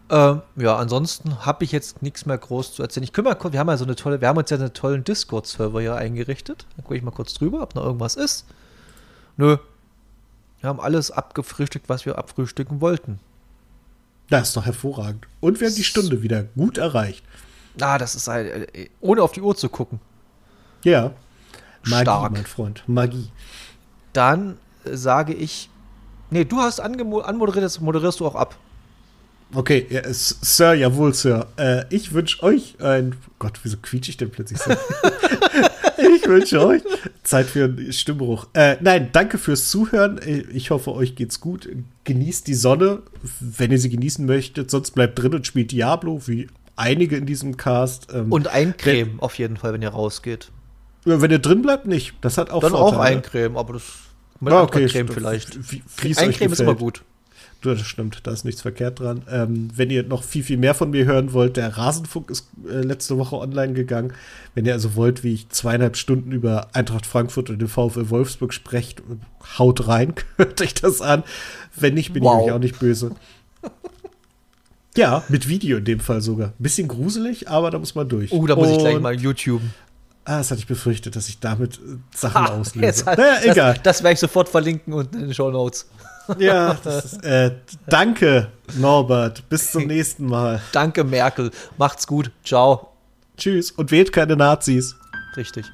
Ähm, ja, ansonsten habe ich jetzt nichts mehr groß zu erzählen. Ich kümmere kurz, wir haben ja so eine tolle, wir haben uns ja einen tollen Discord-Server hier eingerichtet. Da gucke ich mal kurz drüber, ob noch irgendwas ist. Nö. Wir haben alles abgefrühstückt, was wir abfrühstücken wollten. Das ist doch hervorragend. Und wir haben die Stunde wieder gut erreicht. Ah, das ist halt, ohne auf die Uhr zu gucken. Ja. Magie, Stark. mein Freund. Magie. Dann äh, sage ich, nee, du hast anmoderiert, das moderierst du auch ab. Okay, ja, Sir, jawohl, Sir. Äh, ich wünsche euch ein. Gott, wieso quietsche ich denn plötzlich so? wünsche euch Zeit für einen Stimmbruch. Äh, nein, danke fürs Zuhören. Ich hoffe, euch geht's gut. Genießt die Sonne, wenn ihr sie genießen möchtet. Sonst bleibt drin und spielt Diablo, wie einige in diesem Cast. Ähm, und eincremen wenn, auf jeden Fall, wenn ihr rausgeht. Wenn ihr drin bleibt, nicht. Das hat auch Dann Vorteile. auch eincremen, aber das mit ah, okay, Creme vielleicht. Wie eincremen ist immer gut. Das stimmt, da ist nichts verkehrt dran. Ähm, wenn ihr noch viel, viel mehr von mir hören wollt, der Rasenfunk ist äh, letzte Woche online gegangen. Wenn ihr also wollt, wie ich zweieinhalb Stunden über Eintracht Frankfurt und den VfL Wolfsburg sprecht, haut rein, hört euch das an. Wenn nicht, bin wow. ich euch auch nicht böse. ja, mit Video in dem Fall sogar. Bisschen gruselig, aber da muss man durch. Oh, da muss und, ich gleich mal YouTube. Ah, das hatte ich befürchtet, dass ich damit äh, Sachen ha, auslöse. Hat, naja, egal. Das, das werde ich sofort verlinken und in den Show Notes. Ja, ist, äh, danke, Norbert. Bis zum nächsten Mal. Danke, Merkel. Macht's gut. Ciao. Tschüss und wählt keine Nazis. Richtig.